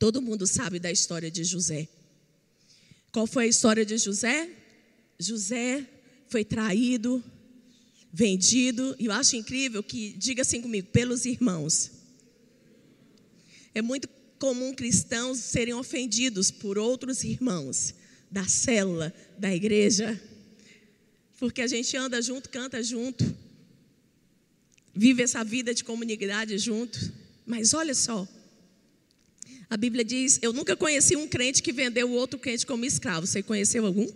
Todo mundo sabe da história de José. Qual foi a história de José? José foi traído, vendido, e eu acho incrível que, diga assim comigo, pelos irmãos. É muito comum cristãos serem ofendidos por outros irmãos da célula, da igreja, porque a gente anda junto, canta junto, vive essa vida de comunidade junto. Mas olha só, a Bíblia diz: Eu nunca conheci um crente que vendeu o outro crente como escravo. Você conheceu algum?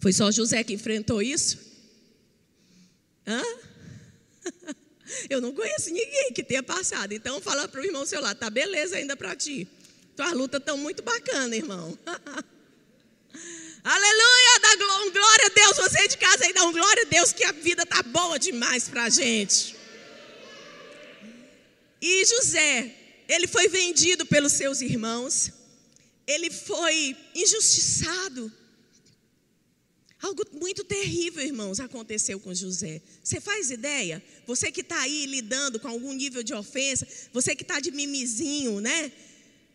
Foi só José que enfrentou isso? Hã? Eu não conheço ninguém que tenha passado. Então fala para o irmão seu lá, tá beleza ainda para ti. Tuas lutas estão muito bacanas, irmão. Aleluia, dá glória a Deus. Você de casa aí dá um glória a Deus que a vida tá boa demais para a gente. E José, ele foi vendido pelos seus irmãos. Ele foi injustiçado. Algo muito terrível, irmãos, aconteceu com José. Você faz ideia? Você que está aí lidando com algum nível de ofensa, você que está de mimizinho, né?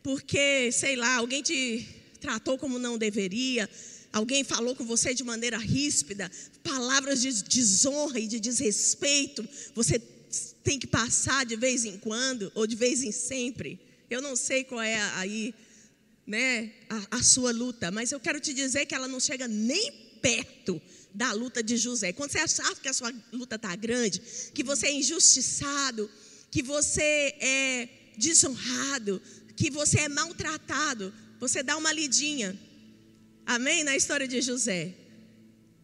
Porque, sei lá, alguém te tratou como não deveria, alguém falou com você de maneira ríspida, palavras de desonra e de desrespeito, você tem que passar de vez em quando ou de vez em sempre. Eu não sei qual é aí, né, a, a sua luta, mas eu quero te dizer que ela não chega nem perto da luta de José. Quando você achar que a sua luta está grande, que você é injustiçado, que você é desonrado, que você é maltratado, você dá uma lidinha. Amém? Na história de José.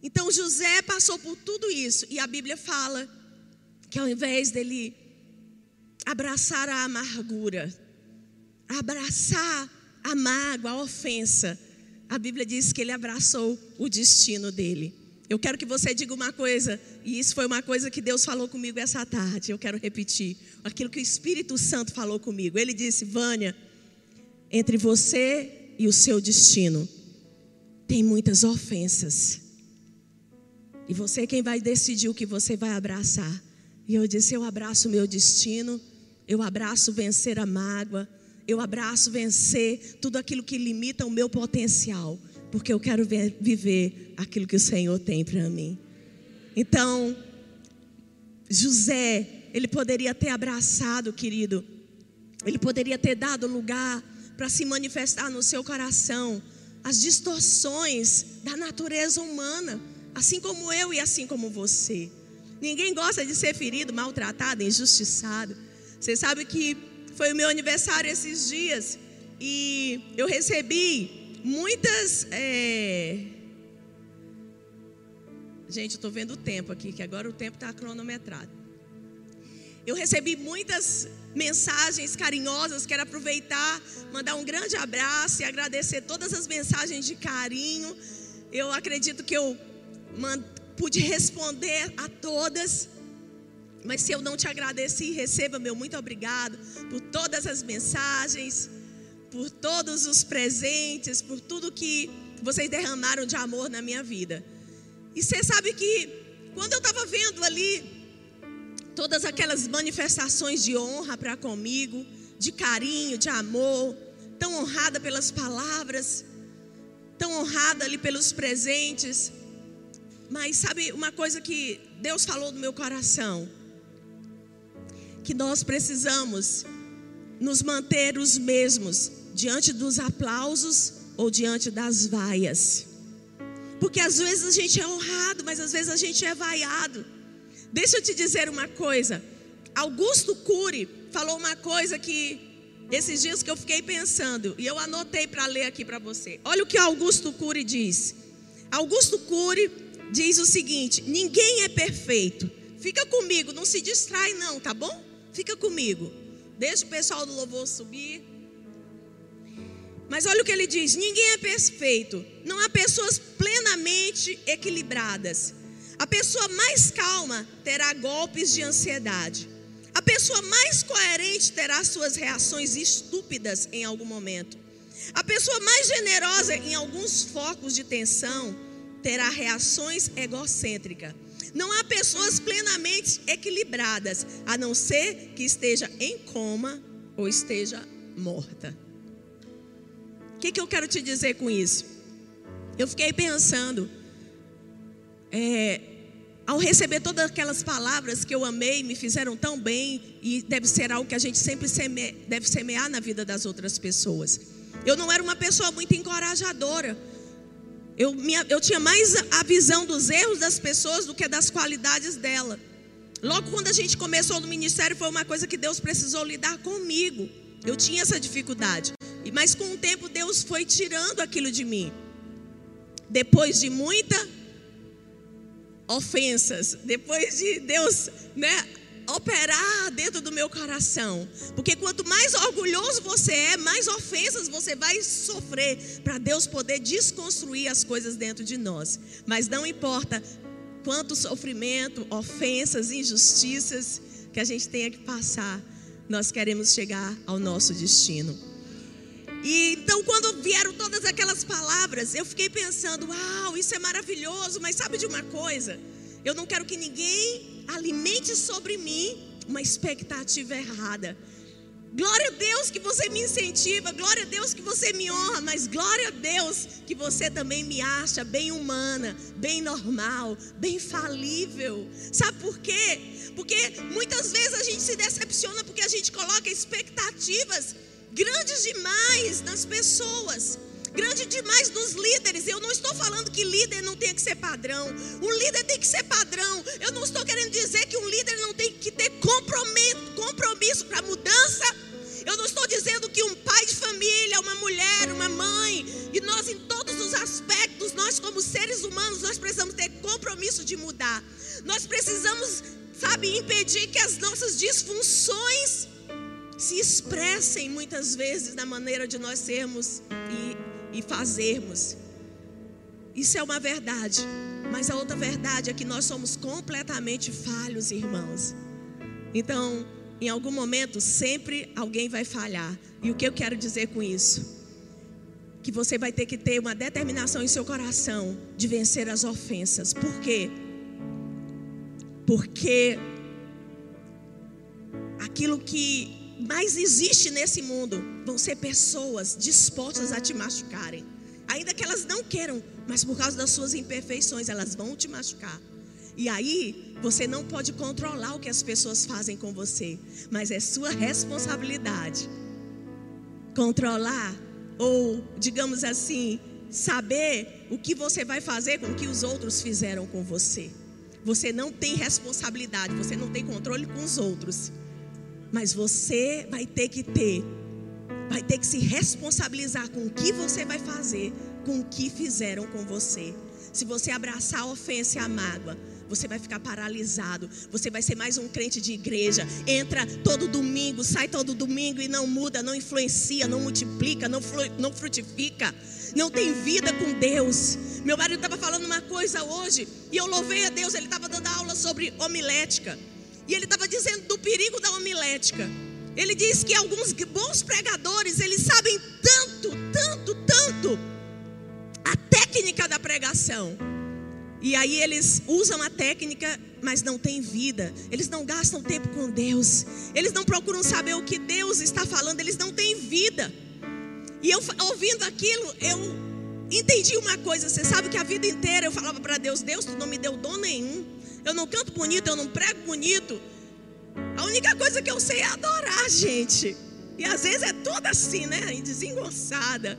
Então José passou por tudo isso e a Bíblia fala que ao invés dele abraçar a amargura, abraçar a mágoa, a ofensa, a Bíblia diz que ele abraçou o destino dele. Eu quero que você diga uma coisa, e isso foi uma coisa que Deus falou comigo essa tarde. Eu quero repetir aquilo que o Espírito Santo falou comigo. Ele disse: Vânia, entre você e o seu destino tem muitas ofensas. E você é quem vai decidir o que você vai abraçar. E eu disse: Eu abraço o meu destino, eu abraço vencer a mágoa, eu abraço vencer tudo aquilo que limita o meu potencial, porque eu quero ver, viver aquilo que o Senhor tem para mim. Então, José, ele poderia ter abraçado, querido, ele poderia ter dado lugar para se manifestar no seu coração as distorções da natureza humana, assim como eu e assim como você. Ninguém gosta de ser ferido, maltratado, injustiçado. Você sabe que foi o meu aniversário esses dias e eu recebi muitas. É... Gente, eu estou vendo o tempo aqui, que agora o tempo está cronometrado. Eu recebi muitas mensagens carinhosas, quero aproveitar, mandar um grande abraço e agradecer todas as mensagens de carinho. Eu acredito que eu pude responder a todas. Mas se eu não te agradeci, receba meu muito obrigado por todas as mensagens, por todos os presentes, por tudo que vocês derramaram de amor na minha vida. E você sabe que quando eu estava vendo ali todas aquelas manifestações de honra para comigo, de carinho, de amor, tão honrada pelas palavras, tão honrada ali pelos presentes. Mas sabe uma coisa que Deus falou no meu coração? que nós precisamos nos manter os mesmos diante dos aplausos ou diante das vaias. Porque às vezes a gente é honrado, mas às vezes a gente é vaiado. Deixa eu te dizer uma coisa. Augusto Cury falou uma coisa que esses dias que eu fiquei pensando e eu anotei para ler aqui para você. Olha o que Augusto Cury diz. Augusto Cury diz o seguinte: ninguém é perfeito. Fica comigo, não se distrai não, tá bom? Fica comigo. Deixa o pessoal do louvor subir. Mas olha o que ele diz: ninguém é perfeito. Não há pessoas plenamente equilibradas. A pessoa mais calma terá golpes de ansiedade. A pessoa mais coerente terá suas reações estúpidas em algum momento. A pessoa mais generosa em alguns focos de tensão terá reações egocêntricas. Não há pessoas plenamente equilibradas, a não ser que esteja em coma ou esteja morta. O que, que eu quero te dizer com isso? Eu fiquei pensando, é, ao receber todas aquelas palavras que eu amei, me fizeram tão bem, e deve ser algo que a gente sempre seme, deve semear na vida das outras pessoas. Eu não era uma pessoa muito encorajadora. Eu, minha, eu tinha mais a visão dos erros das pessoas do que das qualidades dela. Logo quando a gente começou no ministério, foi uma coisa que Deus precisou lidar comigo. Eu tinha essa dificuldade. Mas com o tempo, Deus foi tirando aquilo de mim. Depois de muita ofensas, depois de Deus, né, operar dentro do meu coração. Porque quanto mais orgulhoso você é, mais ofensas você vai sofrer para Deus poder desconstruir as coisas dentro de nós. Mas não importa quanto sofrimento, ofensas, injustiças que a gente tenha que passar, nós queremos chegar ao nosso destino. E então, quando vieram todas aquelas palavras, eu fiquei pensando: uau, isso é maravilhoso, mas sabe de uma coisa? Eu não quero que ninguém alimente sobre mim uma expectativa errada. Glória a Deus que você me incentiva, glória a Deus que você me honra, mas glória a Deus que você também me acha bem humana, bem normal, bem falível. Sabe por quê? Porque muitas vezes a gente se decepciona porque a gente coloca expectativas grandes demais nas pessoas grande demais dos líderes. Eu não estou falando que líder não tem que ser padrão. Um líder tem que ser padrão. Eu não estou querendo dizer que um líder não tem que ter compromisso, compromisso para mudança. Eu não estou dizendo que um pai de família, uma mulher, uma mãe, e nós em todos os aspectos, nós como seres humanos, nós precisamos ter compromisso de mudar. Nós precisamos, sabe, impedir que as nossas disfunções se expressem muitas vezes na maneira de nós sermos e e fazermos. Isso é uma verdade. Mas a outra verdade é que nós somos completamente falhos, irmãos. Então, em algum momento, sempre alguém vai falhar. E o que eu quero dizer com isso? Que você vai ter que ter uma determinação em seu coração de vencer as ofensas. Por quê? Porque aquilo que mais existe nesse mundo vão ser pessoas dispostas a te machucarem. Ainda que elas não queiram, mas por causa das suas imperfeições, elas vão te machucar. E aí, você não pode controlar o que as pessoas fazem com você, mas é sua responsabilidade controlar ou, digamos assim, saber o que você vai fazer com o que os outros fizeram com você. Você não tem responsabilidade, você não tem controle com os outros. Mas você vai ter que ter, vai ter que se responsabilizar com o que você vai fazer, com o que fizeram com você. Se você abraçar a ofensa e a mágoa, você vai ficar paralisado. Você vai ser mais um crente de igreja. Entra todo domingo, sai todo domingo e não muda, não influencia, não multiplica, não, não frutifica. Não tem vida com Deus. Meu marido estava falando uma coisa hoje e eu louvei a Deus. Ele estava dando aula sobre homilética. E ele estava dizendo do perigo da homilética. Ele diz que alguns bons pregadores, eles sabem tanto, tanto, tanto a técnica da pregação. E aí eles usam a técnica, mas não têm vida. Eles não gastam tempo com Deus. Eles não procuram saber o que Deus está falando, eles não têm vida. E eu ouvindo aquilo, eu entendi uma coisa, você sabe que a vida inteira eu falava para Deus, Deus, tu não me deu dom nenhum. Eu não canto bonito, eu não prego bonito. A única coisa que eu sei é adorar, gente. E às vezes é toda assim, né? Desengonçada.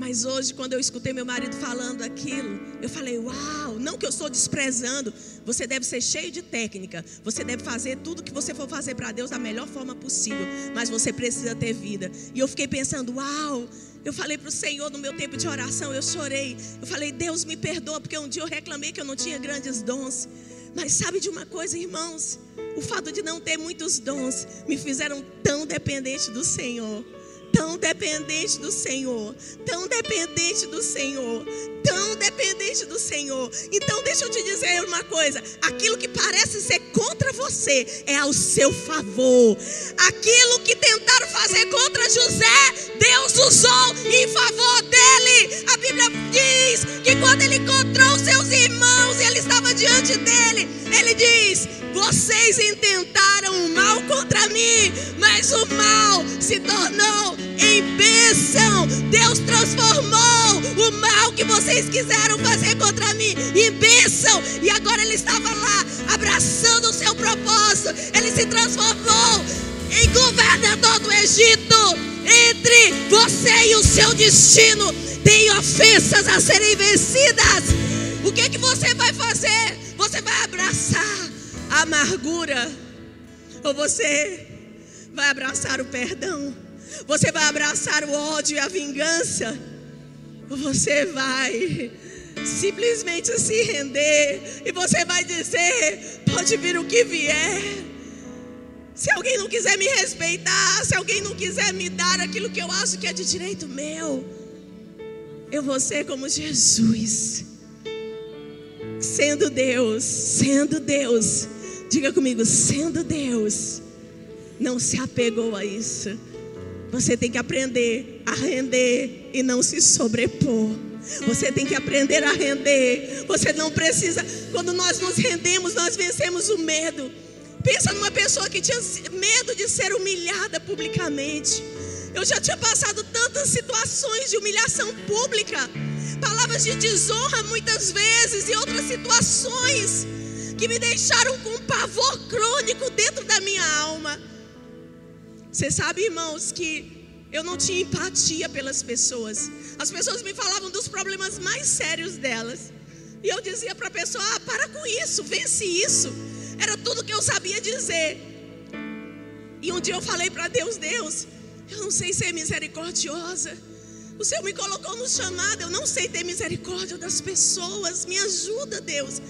Mas hoje, quando eu escutei meu marido falando aquilo, eu falei: Uau, não que eu estou desprezando. Você deve ser cheio de técnica. Você deve fazer tudo que você for fazer para Deus da melhor forma possível. Mas você precisa ter vida. E eu fiquei pensando: Uau, eu falei para o Senhor no meu tempo de oração, eu chorei. Eu falei, Deus me perdoa, porque um dia eu reclamei que eu não tinha grandes dons. Mas sabe de uma coisa, irmãos? O fato de não ter muitos dons me fizeram tão dependente do Senhor. Tão dependente do Senhor, tão dependente do Senhor, tão dependente do Senhor. Então, deixa eu te dizer uma coisa: aquilo que parece ser contra você é ao seu favor. Aquilo que tentaram fazer contra José, Deus usou em favor dele. A Bíblia diz que quando ele encontrou seus irmãos e ele estava diante dele, ele diz: Vocês intentaram o mal contra mim, mas o mal se tornou em bênção. Deus transformou o mal que vocês quiseram fazer contra mim em bênção. E agora ele estava lá abraçando o seu propósito. Ele se transformou em governador do Egito. Entre você e o seu destino tem ofensas a serem vencidas. O que, que você vai fazer? Você vai abraçar a amargura ou você vai abraçar o perdão? Você vai abraçar o ódio e a vingança? Ou você vai simplesmente se render e você vai dizer: pode vir o que vier. Se alguém não quiser me respeitar, se alguém não quiser me dar aquilo que eu acho que é de direito meu, eu vou ser como Jesus. Sendo Deus, sendo Deus, diga comigo, sendo Deus, não se apegou a isso. Você tem que aprender a render e não se sobrepor. Você tem que aprender a render. Você não precisa. Quando nós nos rendemos, nós vencemos o medo. Pensa numa pessoa que tinha medo de ser humilhada publicamente. Eu já tinha passado tantas situações de humilhação pública, palavras de desonra muitas vezes e outras situações que me deixaram com um pavor crônico dentro da minha alma. Você sabe, irmãos, que eu não tinha empatia pelas pessoas. As pessoas me falavam dos problemas mais sérios delas. E eu dizia para a pessoa: ah, para com isso, vence isso. Era tudo que eu sabia dizer. E um dia eu falei para Deus: Deus, eu não sei ser misericordiosa. O Senhor me colocou no chamado, eu não sei ter misericórdia das pessoas. Me ajuda, Deus.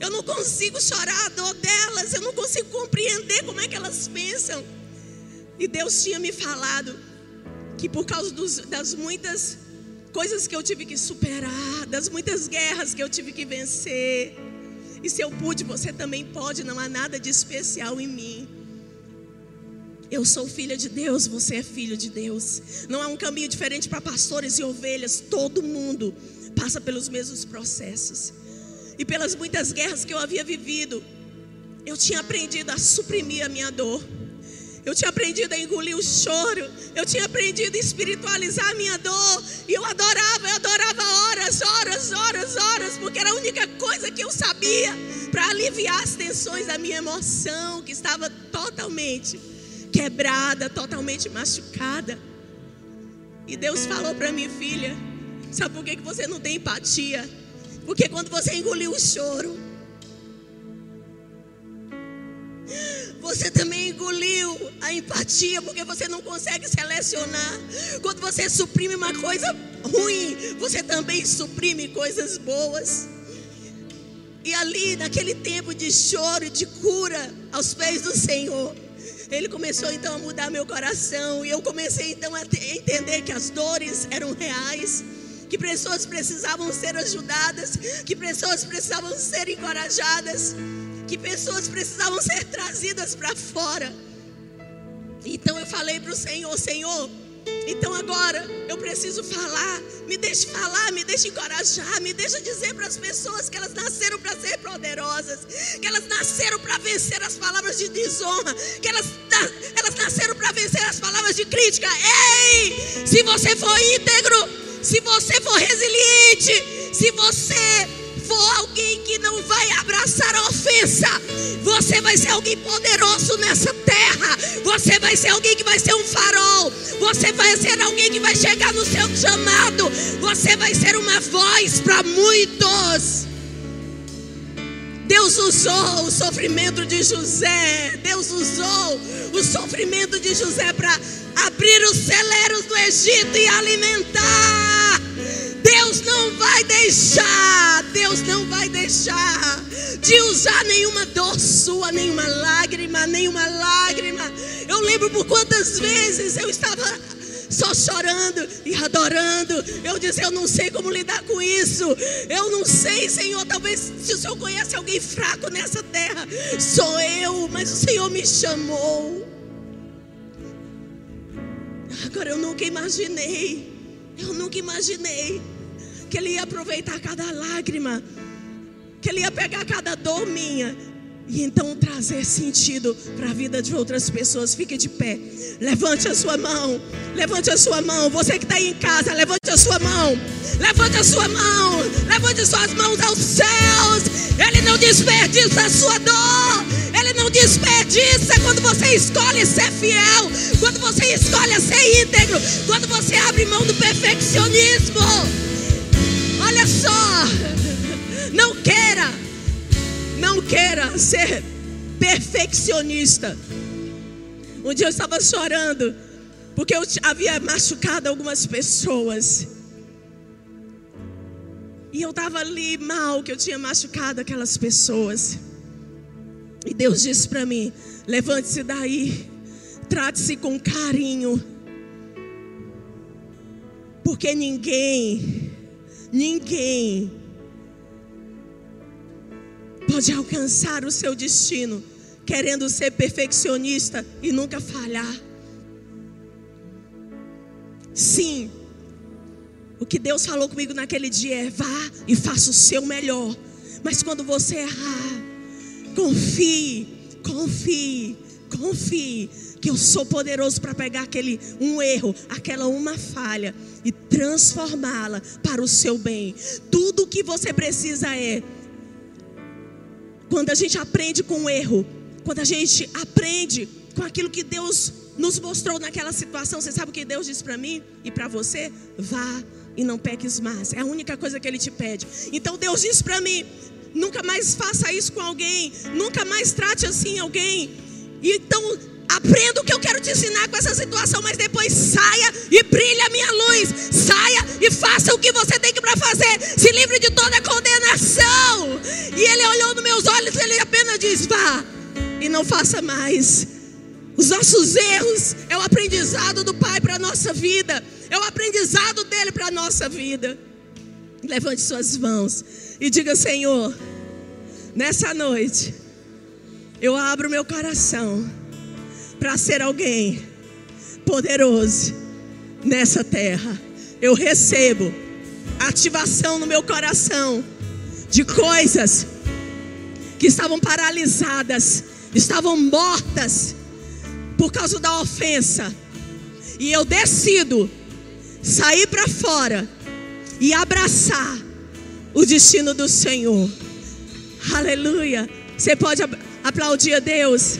Eu não consigo chorar a dor delas, eu não consigo compreender como é que elas pensam. E Deus tinha me falado que por causa dos, das muitas coisas que eu tive que superar, das muitas guerras que eu tive que vencer, e se eu pude, você também pode, não há nada de especial em mim. Eu sou filha de Deus, você é filho de Deus. Não há um caminho diferente para pastores e ovelhas, todo mundo passa pelos mesmos processos. E pelas muitas guerras que eu havia vivido, eu tinha aprendido a suprimir a minha dor. Eu tinha aprendido a engolir o choro. Eu tinha aprendido a espiritualizar a minha dor. E eu adorava, eu adorava horas, horas, horas, horas, porque era a única coisa que eu sabia para aliviar as tensões da minha emoção, que estava totalmente quebrada, totalmente machucada. E Deus falou para minha filha: Sabe por que você não tem empatia? Porque quando você engoliu o choro, você também engoliu a empatia, porque você não consegue selecionar. Quando você suprime uma coisa ruim, você também suprime coisas boas. E ali, naquele tempo de choro e de cura aos pés do Senhor, Ele começou então a mudar meu coração. E eu comecei então a entender que as dores eram reais que pessoas precisavam ser ajudadas, que pessoas precisavam ser encorajadas que pessoas precisavam ser trazidas para fora. Então eu falei para o Senhor: Senhor, então agora eu preciso falar, me deixe falar, me deixe encorajar, me deixe dizer para as pessoas que elas nasceram para ser poderosas, que elas nasceram para vencer as palavras de desonra, que elas, elas nasceram para vencer as palavras de crítica. Ei, se você for íntegro, se você for resiliente, se você for alguém que não vai abraçar a ofensa, você vai ser alguém poderoso nessa terra. Você vai ser alguém que vai ser um farol. Você vai ser alguém que vai chegar no seu chamado. Você vai ser uma voz para muitos. Deus usou o sofrimento de José. Deus usou o sofrimento de José para abrir os celeiros do Egito e alimentar. Deus não vai deixar, Deus não vai deixar de usar nenhuma dor sua, nenhuma lágrima, nenhuma lágrima. Eu lembro por quantas vezes eu estava só chorando e adorando. Eu disse: Eu não sei como lidar com isso. Eu não sei, Senhor. Talvez se o Senhor conhece alguém fraco nessa terra, sou eu mas o Senhor me chamou. Agora eu nunca imaginei, eu nunca imaginei que Ele ia aproveitar cada lágrima, que Ele ia pegar cada dor minha e então trazer sentido para a vida de outras pessoas. Fique de pé, levante a sua mão, levante a sua mão. Você que está aí em casa, levante a sua mão, levante a sua mão, levante suas mãos aos céus. Ele não desperdiça a sua dor, ele não desperdiça quando você escolhe ser fiel, quando você escolhe ser íntegro, quando você abre mão do perfeccionismo. Olha só, não queira não queira ser perfeccionista. Um dia eu estava chorando porque eu havia machucado algumas pessoas. E eu estava ali mal que eu tinha machucado aquelas pessoas. E Deus disse para mim: levante-se daí, trate-se com carinho. Porque ninguém, ninguém pode alcançar o seu destino querendo ser perfeccionista e nunca falhar. Sim, o que Deus falou comigo naquele dia é: vá e faça o seu melhor. Mas quando você errar, confie, confie, confie que eu sou poderoso para pegar aquele um erro, aquela uma falha e transformá-la para o seu bem. Tudo o que você precisa é quando a gente aprende com o erro, quando a gente aprende com aquilo que Deus nos mostrou naquela situação, você sabe o que Deus disse para mim e para você? Vá e não peques mais. É a única coisa que Ele te pede. Então Deus disse para mim: nunca mais faça isso com alguém, nunca mais trate assim alguém. Então Aprenda o que eu quero te ensinar com essa situação, mas depois saia e brilhe a minha luz. Saia e faça o que você tem que para fazer. Se livre de toda condenação. E ele olhou nos meus olhos e ele apenas diz: vá e não faça mais. Os nossos erros é o aprendizado do Pai para a nossa vida. É o aprendizado dele para a nossa vida. Levante suas mãos e diga: Senhor, nessa noite, eu abro meu coração para ser alguém poderoso nessa terra. Eu recebo ativação no meu coração de coisas que estavam paralisadas, estavam mortas por causa da ofensa. E eu decido sair para fora e abraçar o destino do Senhor. Aleluia. Você pode aplaudir a Deus.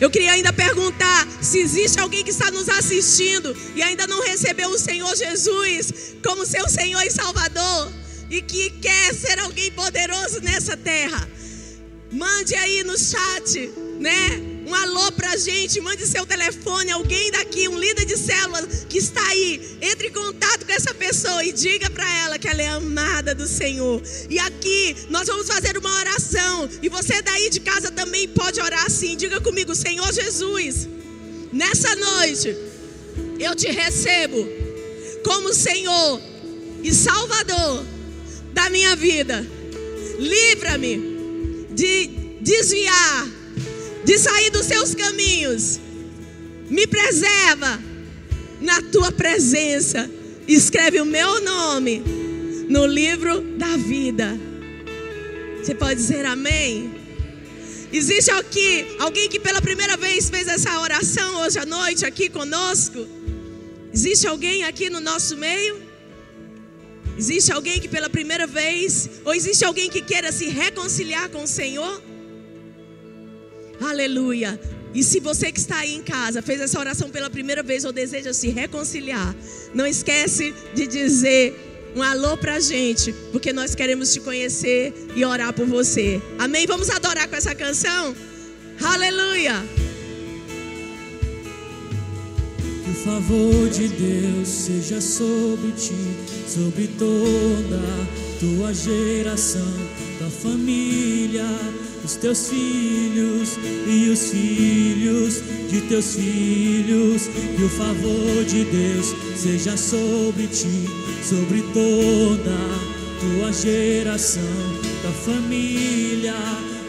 Eu queria ainda perguntar se existe alguém que está nos assistindo e ainda não recebeu o Senhor Jesus como seu Senhor e Salvador e que quer ser alguém poderoso nessa terra. Mande aí no chat, né? Um alô para a gente, mande seu telefone, alguém daqui, um líder de célula que está aí, entre em contato com essa pessoa e diga para ela que ela é amada do Senhor. E aqui nós vamos fazer uma oração, e você daí de casa também pode orar assim. Diga comigo, Senhor Jesus, nessa noite eu te recebo como Senhor e Salvador da minha vida. Livra-me de desviar de sair dos seus caminhos. Me preserva na tua presença. Escreve o meu nome no livro da vida. Você pode dizer amém? Existe aqui alguém que pela primeira vez fez essa oração hoje à noite aqui conosco? Existe alguém aqui no nosso meio? Existe alguém que pela primeira vez, ou existe alguém que queira se reconciliar com o Senhor? Aleluia. E se você que está aí em casa fez essa oração pela primeira vez ou deseja se reconciliar, não esquece de dizer um alô para a gente, porque nós queremos te conhecer e orar por você. Amém? Vamos adorar com essa canção? Aleluia. Que o favor de Deus seja sobre ti, sobre toda tua geração, tua família os teus filhos e os filhos de teus filhos, que o favor de Deus seja sobre ti, sobre toda tua geração, da família,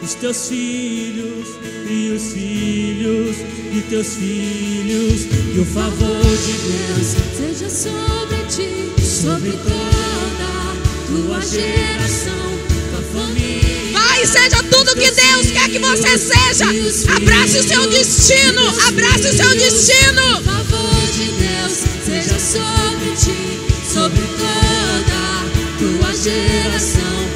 os teus filhos e os filhos de teus filhos, que o favor de Deus seja sobre ti, sobre toda tua geração, da família e seja tudo que Deus quer que você seja. Abrace o seu destino, abrace o seu destino. O favor de Deus seja sobre ti, sobre toda tua geração.